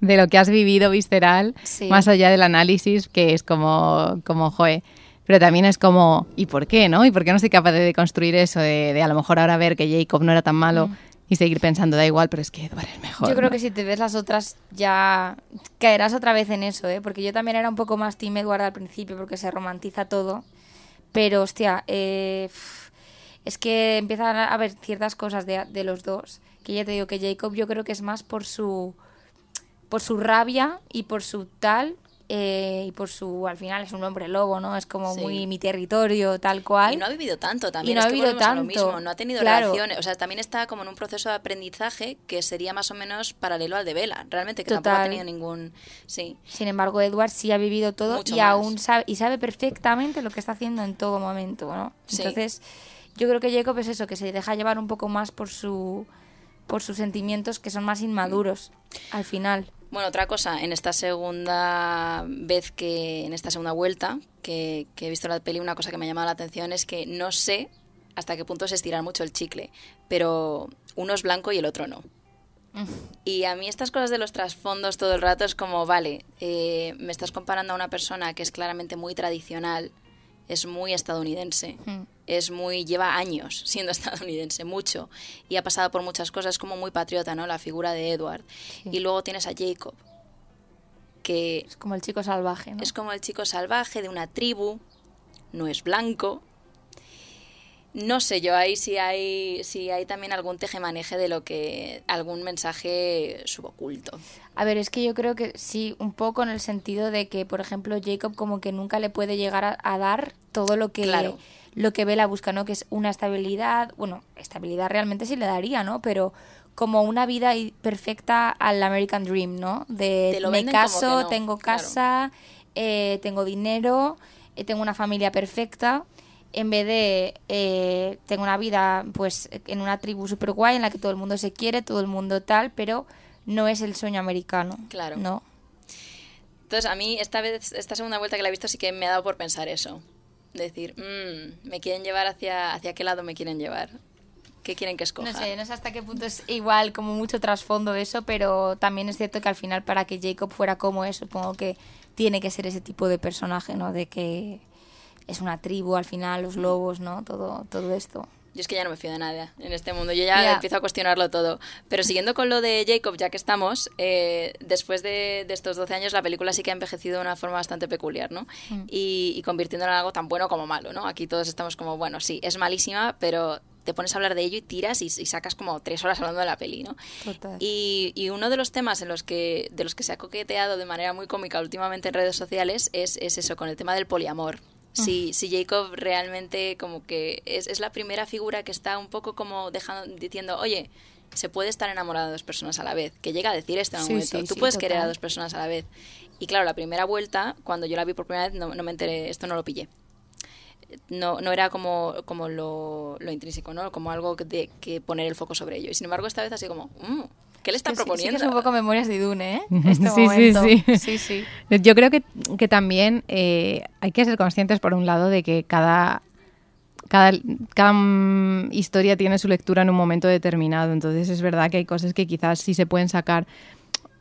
de lo que has vivido visceral, más allá del análisis, que es como, como, joe pero también es como, ¿y por qué, no? ¿Y por qué no soy capaz de construir eso? De, a lo mejor ahora ver que Jacob no era tan malo mm. y seguir pensando, da igual, pero es que Edward es mejor.
Yo creo que si te ves las otras ya caerás otra vez en eso, ¿eh? Porque yo también era un poco más Team Edward al principio porque se romantiza todo. Pero, hostia, eh, es que empiezan a haber ciertas cosas de, de los dos. Que ya te digo que Jacob yo creo que es más por su por su rabia y por su tal eh, y por su, al final es un hombre lobo, ¿no? Es como muy mi territorio, tal cual.
Y no ha vivido tanto también, no ha vivido tanto. Mismo. no ha tenido relaciones, o sea, también está como en un proceso de aprendizaje que sería más o menos paralelo al de Vela, realmente, que tampoco ha tenido ningún, sí.
Sin embargo, Edward sí ha vivido todo y aún sabe, y sabe perfectamente lo que está haciendo en todo momento, ¿no? Entonces, yo creo que Jacob es eso, que se deja llevar un poco más por su por sus sentimientos que son más inmaduros al final.
Bueno, otra cosa, en esta segunda vez que, en esta segunda vuelta que, he visto la peli, una cosa que me ha llamado la atención es que no sé hasta qué punto se estirar mucho el chicle, pero uno es blanco y el otro no. Y a mí estas cosas de los trasfondos todo el rato es como, vale, eh, me estás comparando a una persona que es claramente muy tradicional, es muy estadounidense, hmm. Es muy lleva años siendo estadounidense, mucho, y ha pasado por muchas cosas, como muy patriota, ¿no? La figura de Edward. Y luego tienes a Jacob, que...
Es como el chico salvaje, ¿no?
Es como el chico salvaje de una tribu, no es blanco, no sé yo ahí si hay, si hay también algún tejemaneje de lo que. algún mensaje suboculto.
A ver, es que yo creo que sí, un poco en el sentido de que, por ejemplo, Jacob como que nunca le puede llegar a, dar todo lo que. Lo que Bella busca, ¿no? Que es una estabilidad. Bueno, estabilidad realmente sí le daría, ¿no? Pero como una vida perfecta al American Dream, ¿no? De me caso, tengo casa, eh, tengo dinero, eh, tengo una familia perfecta en vez de eh, tengo una vida pues en una tribu super guay en la que todo el mundo se quiere, todo el mundo tal, pero no es el sueño americano.
Claro.
¿No?
Entonces, a mí esta vez, esta segunda vuelta que la he visto sí que me ha dado por pensar eso. Decir, mmm, me quieren llevar hacia, hacia qué lado me quieren llevar. ¿Qué quieren que escoja?
No sé, no sé hasta qué punto es igual, como mucho trasfondo eso, pero también es cierto que al final para que Jacob fuera como es, supongo que tiene que ser ese tipo de personaje, ¿no? De que es una tribu al final, los lobos, ¿no? Todo, todo esto.
Yo es que ya no me fío de nada en este mundo, yo ya empiezo a cuestionarlo todo. Pero siguiendo con lo de Jacob, ya que estamos, eh, después de, estos 12 años la película sí que ha envejecido de una forma bastante peculiar, ¿no? Mm. Y, y convirtiéndola en algo tan bueno como malo, ¿no? Aquí todos estamos como, bueno, sí, es malísima, pero te pones a hablar de ello y tiras y, sacas como tres horas hablando de la peli, ¿no?
Total.
Y, y, uno de los temas en los que, de los que se ha coqueteado de manera muy cómica últimamente en redes sociales es, es eso, con el tema del poliamor si, si Jacob realmente como que es, es, la primera figura que está un poco como dejando, diciendo, oye, se puede estar enamorado de dos personas a la vez, que llega a decir esto en un momento, tú puedes querer a dos personas a la vez. Y claro, la primera vuelta, cuando yo la vi por primera vez, no, no me enteré, esto no lo pillé. No, no era como, como lo, lo intrínseco, ¿no? Como algo de que poner el foco sobre ello. Y sin embargo, esta vez así como, mmm, ¿Qué le está proponiendo?
Sí, es un poco memorias de Dune, ¿eh?
Este sí, sí, sí, sí, Yo creo que, que también eh, hay que ser conscientes, por un lado, de que cada, cada, cada mm, historia tiene su lectura en un momento determinado. Entonces es verdad que hay cosas que quizás sí se pueden sacar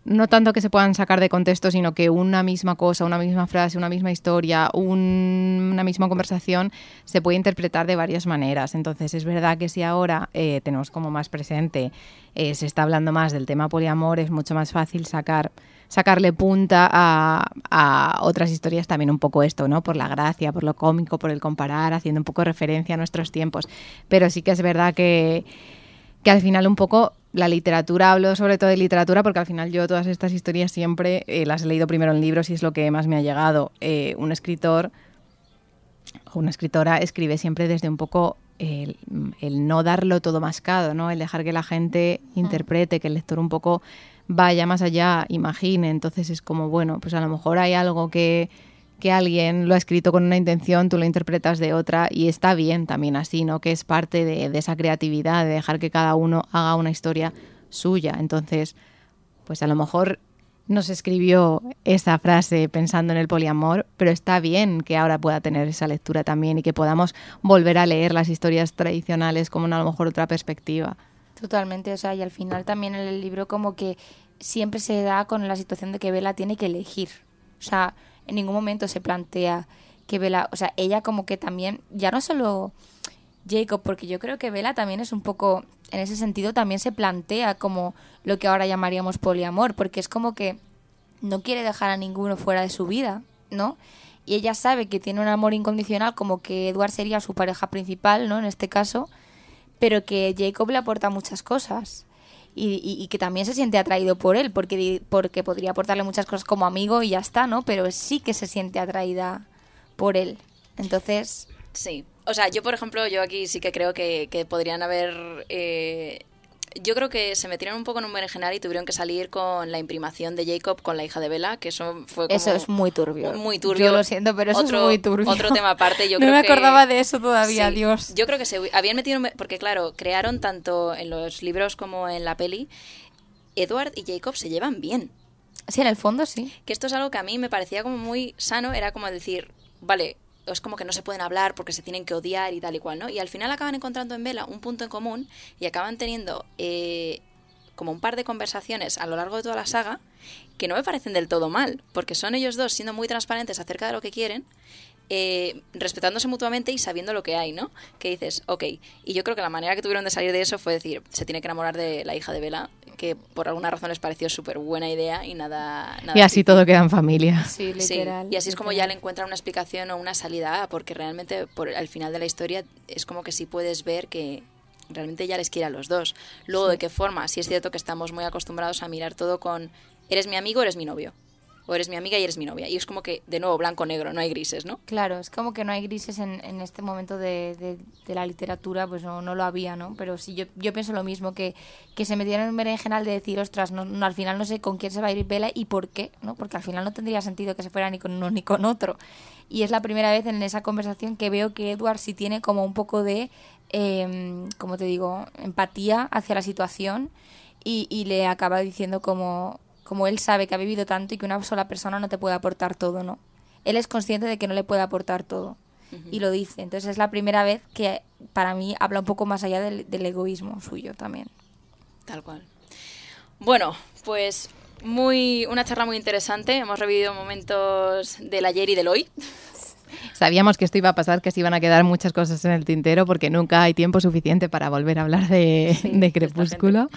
no tanto que se puedan sacar de contexto, sino que una misma cosa, una misma frase, una misma historia, una misma conversación se puede interpretar de varias maneras. Entonces es verdad que si ahora eh, tenemos como más presente, eh, se está hablando más del tema poliamor, es mucho más fácil sacar sacarle punta a, a, otras historias también un poco esto, ¿no? Por la gracia, por lo cómico, por el comparar, haciendo un poco referencia a nuestros tiempos. Pero sí que es verdad que, que al final un poco la literatura, hablo sobre todo de literatura porque al final yo todas estas historias siempre eh, las he leído primero en libros y es lo que más me ha llegado. Eh, un escritor o una escritora escribe siempre desde un poco el, el, no darlo todo mascado, ¿no? El dejar que la gente mm. interprete, que el lector un poco vaya más allá, imagine. Entonces es como, bueno, pues a lo mejor hay algo que, que alguien lo ha escrito con una intención, tú lo interpretas de otra y está bien también así, ¿no? Que es parte de, esa creatividad, de dejar que cada uno haga una historia suya. Entonces, pues a lo mejor no se escribió esa frase pensando en el poliamor, pero está bien que ahora pueda tener esa lectura también y que podamos volver a leer las historias tradicionales como a lo mejor otra perspectiva.
Totalmente, o sea, y al final también el libro como que siempre se da con la situación de que Bella tiene que elegir. O sea, en ningún momento se plantea que Bella, o sea, ella como que también, ya no solo Jacob, porque yo creo que Bella también es un poco, en ese sentido también se plantea como lo que ahora llamaríamos poliamor, porque es como que no quiere dejar a ninguno fuera de su vida, ¿no? Y ella sabe que tiene un amor incondicional, como que Edward sería su pareja principal, ¿no? En este caso, pero que Jacob le aporta muchas cosas. Y, que también se siente atraído por él, porque, porque podría aportarle muchas cosas como amigo y ya está, ¿no? Pero sí que se siente atraída por él. Entonces...
Sí. O sea, yo, por ejemplo, yo aquí sí que creo que, que podrían haber eh, yo creo que se metieron un poco en un berenjenal y tuvieron que salir con la imprimación de Jacob con la hija de Bella, que eso fue como
Eso es muy turbio.
Muy turbio.
Yo lo siento, pero eso es muy turbio.
Otro tema aparte, yo
no
creo
me
que-
acordaba de eso todavía, Dios.
Yo creo que se habían metido... Porque claro, crearon tanto en los libros como en la peli, Edward y Jacob se llevan bien.
Sí, en el fondo sí.
Que esto es algo que a mí me parecía como muy sano, era como decir, vale, es como que no se pueden hablar porque se tienen que odiar y tal y cual, ¿no? Y al final acaban encontrando en Vela un punto en común y acaban teniendo eh, como un par de conversaciones a lo largo de toda la saga que no me parecen del todo mal, porque son ellos dos siendo muy transparentes acerca de lo que quieren, eh, respetándose mutuamente y sabiendo lo que hay, ¿no? Que dices, ok. Y yo creo que la manera que tuvieron de salir de eso fue decir, se tiene que enamorar de la hija de Vela, que por alguna razón les pareció súper buena idea y nada... nada
Y así todo queda en familia.
Sí,
Sí,
literal.
y así es como ya le encuentran una explicación o una salida, a, porque realmente por, al final de la historia es como que sí puedes ver que realmente ya les quiere a los dos. Luego, ¿de qué forma? Sí es cierto que estamos muy acostumbrados a mirar todo con eres mi amigo, eres mi novio. O eres mi amiga y eres mi novia. Y es como que, de nuevo, blanco-negro, no hay grises, ¿no?
Claro, es como que no hay grises en, en este momento de, de- la literatura, pues no, no lo había, ¿no? Pero sí, yo, yo pienso lo mismo, que, que se metieron en un berenjenal de decir, ostras, no, al final no sé con quién se va a ir Vela y por qué, ¿no? Porque al final no tendría sentido que se fuera ni con uno ni con otro. Y es la primera vez en esa conversación que veo que Edward sí tiene como un poco de, eh, como te digo, empatía hacia la situación y, y le acaba diciendo como, como él sabe que ha vivido tanto y que una sola persona no te puede aportar todo, ¿no? Él es consciente de que no le puede aportar todo y lo dice. Entonces es la primera vez que para mí habla un poco más allá del, del egoísmo suyo también.
Tal cual. Bueno, pues muy una charla muy interesante. Hemos revivido momentos del ayer y del hoy.
Sabíamos que esto iba a pasar, que se iban a quedar muchas cosas en el tintero porque nunca hay tiempo suficiente para volver a hablar de,
Sí,
de Crepúsculo.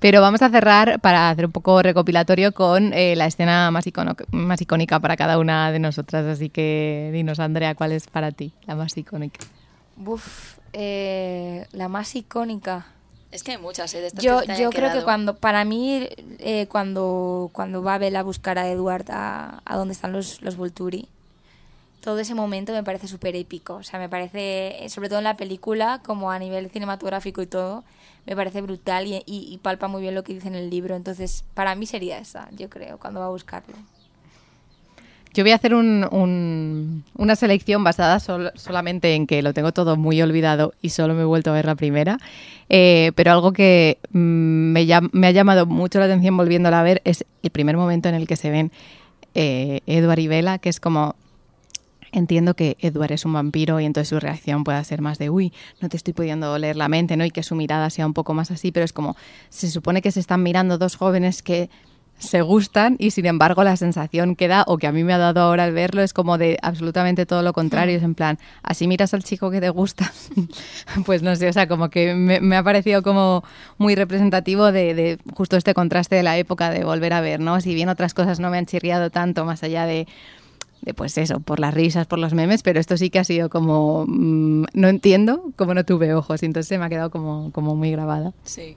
Pero vamos a cerrar para hacer un poco recopilatorio con eh, la escena más, icono- más icónica para cada una de nosotras. Así que dinos, Andrea, ¿cuál es para ti la más icónica?
Uf, eh, la más icónica.
Es que hay muchas, ¿eh? De estas
Yo,
que
yo creo que cuando, para mí, eh, cuando, cuando va Bella a buscar a Edward a, a donde están los, los Volturi, todo ese momento me parece súper épico. O sea, me parece, eh, sobre todo en la película, como a nivel cinematográfico y todo, me parece brutal y, y- palpa muy bien lo que dice en el libro. Entonces, para mí sería esa, yo creo, cuando va a buscarlo.
Yo voy a hacer un- un- una selección basada sol- solamente en que lo tengo todo muy olvidado y solo me he vuelto a ver la primera. Eh, pero algo que mm, me, me ha llamado mucho la atención volviéndola a ver es el primer momento en el que se ven eh, Edward y Bella, que es como Entiendo que Edward es un vampiro y entonces su reacción pueda ser más de, uy, no te estoy pudiendo leer la mente, ¿no? Y que su mirada sea un poco más así, pero es como, se supone que se están mirando dos jóvenes que se gustan y sin embargo la sensación que da o que a mí me ha dado ahora al verlo es como de absolutamente todo lo contrario, es en plan, así miras al chico que te gusta, pues no sé, o sea, como que me, ha parecido como muy representativo de, de, justo este contraste de la época de volver a ver, ¿no? Si bien otras cosas no me han chirriado tanto más allá de de pues eso, por las risas, por los memes, pero esto sí que ha sido como, mm, no entiendo, como no tuve ojos, y entonces se me ha quedado como, como muy grabada.
Sí.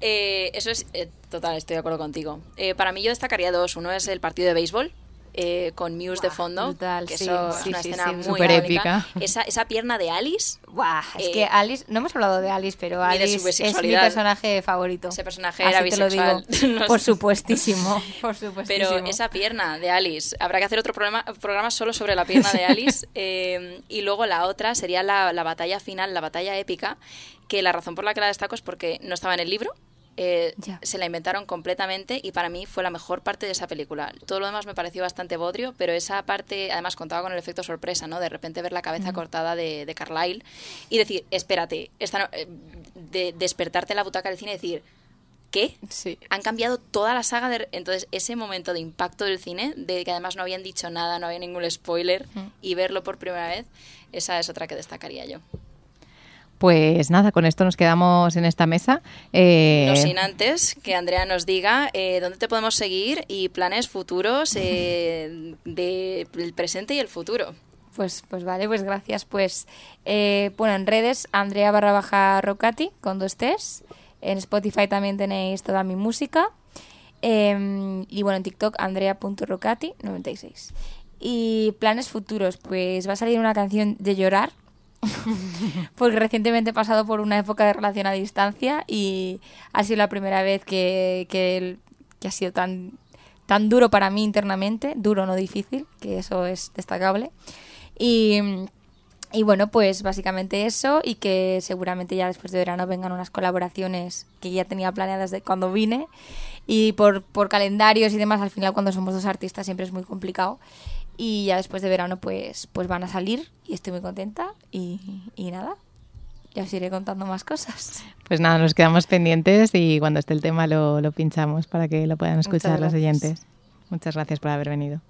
Eh, eso es, eh, total, estoy de acuerdo contigo. Eh, para mí yo destacaría dos. Uno es el partido de béisbol, eh, con Muse de fondo. que eso es una escena muy épica. Esa, esa, pierna de Alice.
es que Alice, no hemos hablado de Alice, pero Alice es mi personaje favorito.
Ese personaje era bisexual.
por supuestísimo, por supuestísimo.
Pero esa pierna de Alice, habrá que hacer otro programa, programa solo sobre la pierna de Alice. y luego la otra sería la, la batalla final, la batalla épica, que la razón por la que la destaco es porque no estaba en el libro, eh, se la inventaron completamente y para mí fue la mejor parte de esa película. Todo lo demás me pareció bastante bodrio, pero esa parte además contaba con el efecto sorpresa, ¿no? De repente ver la cabeza cortada de, de, Carlyle y decir, espérate, esta eh, de despertarte en la butaca del cine y decir, ¿qué?
Sí.
Han cambiado toda la saga de... Entonces, ese momento de impacto del cine, de que además no habían dicho nada, no había ningún spoiler, y verlo por primera vez, esa es otra que destacaría yo.
Pues nada, con esto nos quedamos en esta mesa.
Eh... No sin antes que Andrea nos diga eh, dónde te podemos seguir y planes futuros eh, del presente y el futuro.
Pues, pues vale, pues gracias. Pues eh, bueno, en redes Andrea barra baja Rocati con dos T's. En Spotify también tenéis toda mi música. Em, y bueno, en TikTok andrea.rocati96. Y planes futuros, pues va a salir una canción de llorar porque recientemente he pasado por una época de relación a distancia y ha sido la primera vez que, que, ha sido tan, tan duro para mí internamente, duro, no difícil, que eso es destacable. Y, y bueno, pues básicamente eso y que seguramente ya después de verano vengan unas colaboraciones que ya tenía planeadas de cuando vine y por, por calendarios y demás, al final cuando somos dos artistas siempre es muy complicado y ya después de verano pues, pues van a salir y estoy muy contenta y, nada, ya os iré contando más cosas.
Pues nada, nos quedamos pendientes y cuando esté el tema lo, lo pinchamos para que lo puedan escuchar los oyentes. Muchas gracias por haber venido.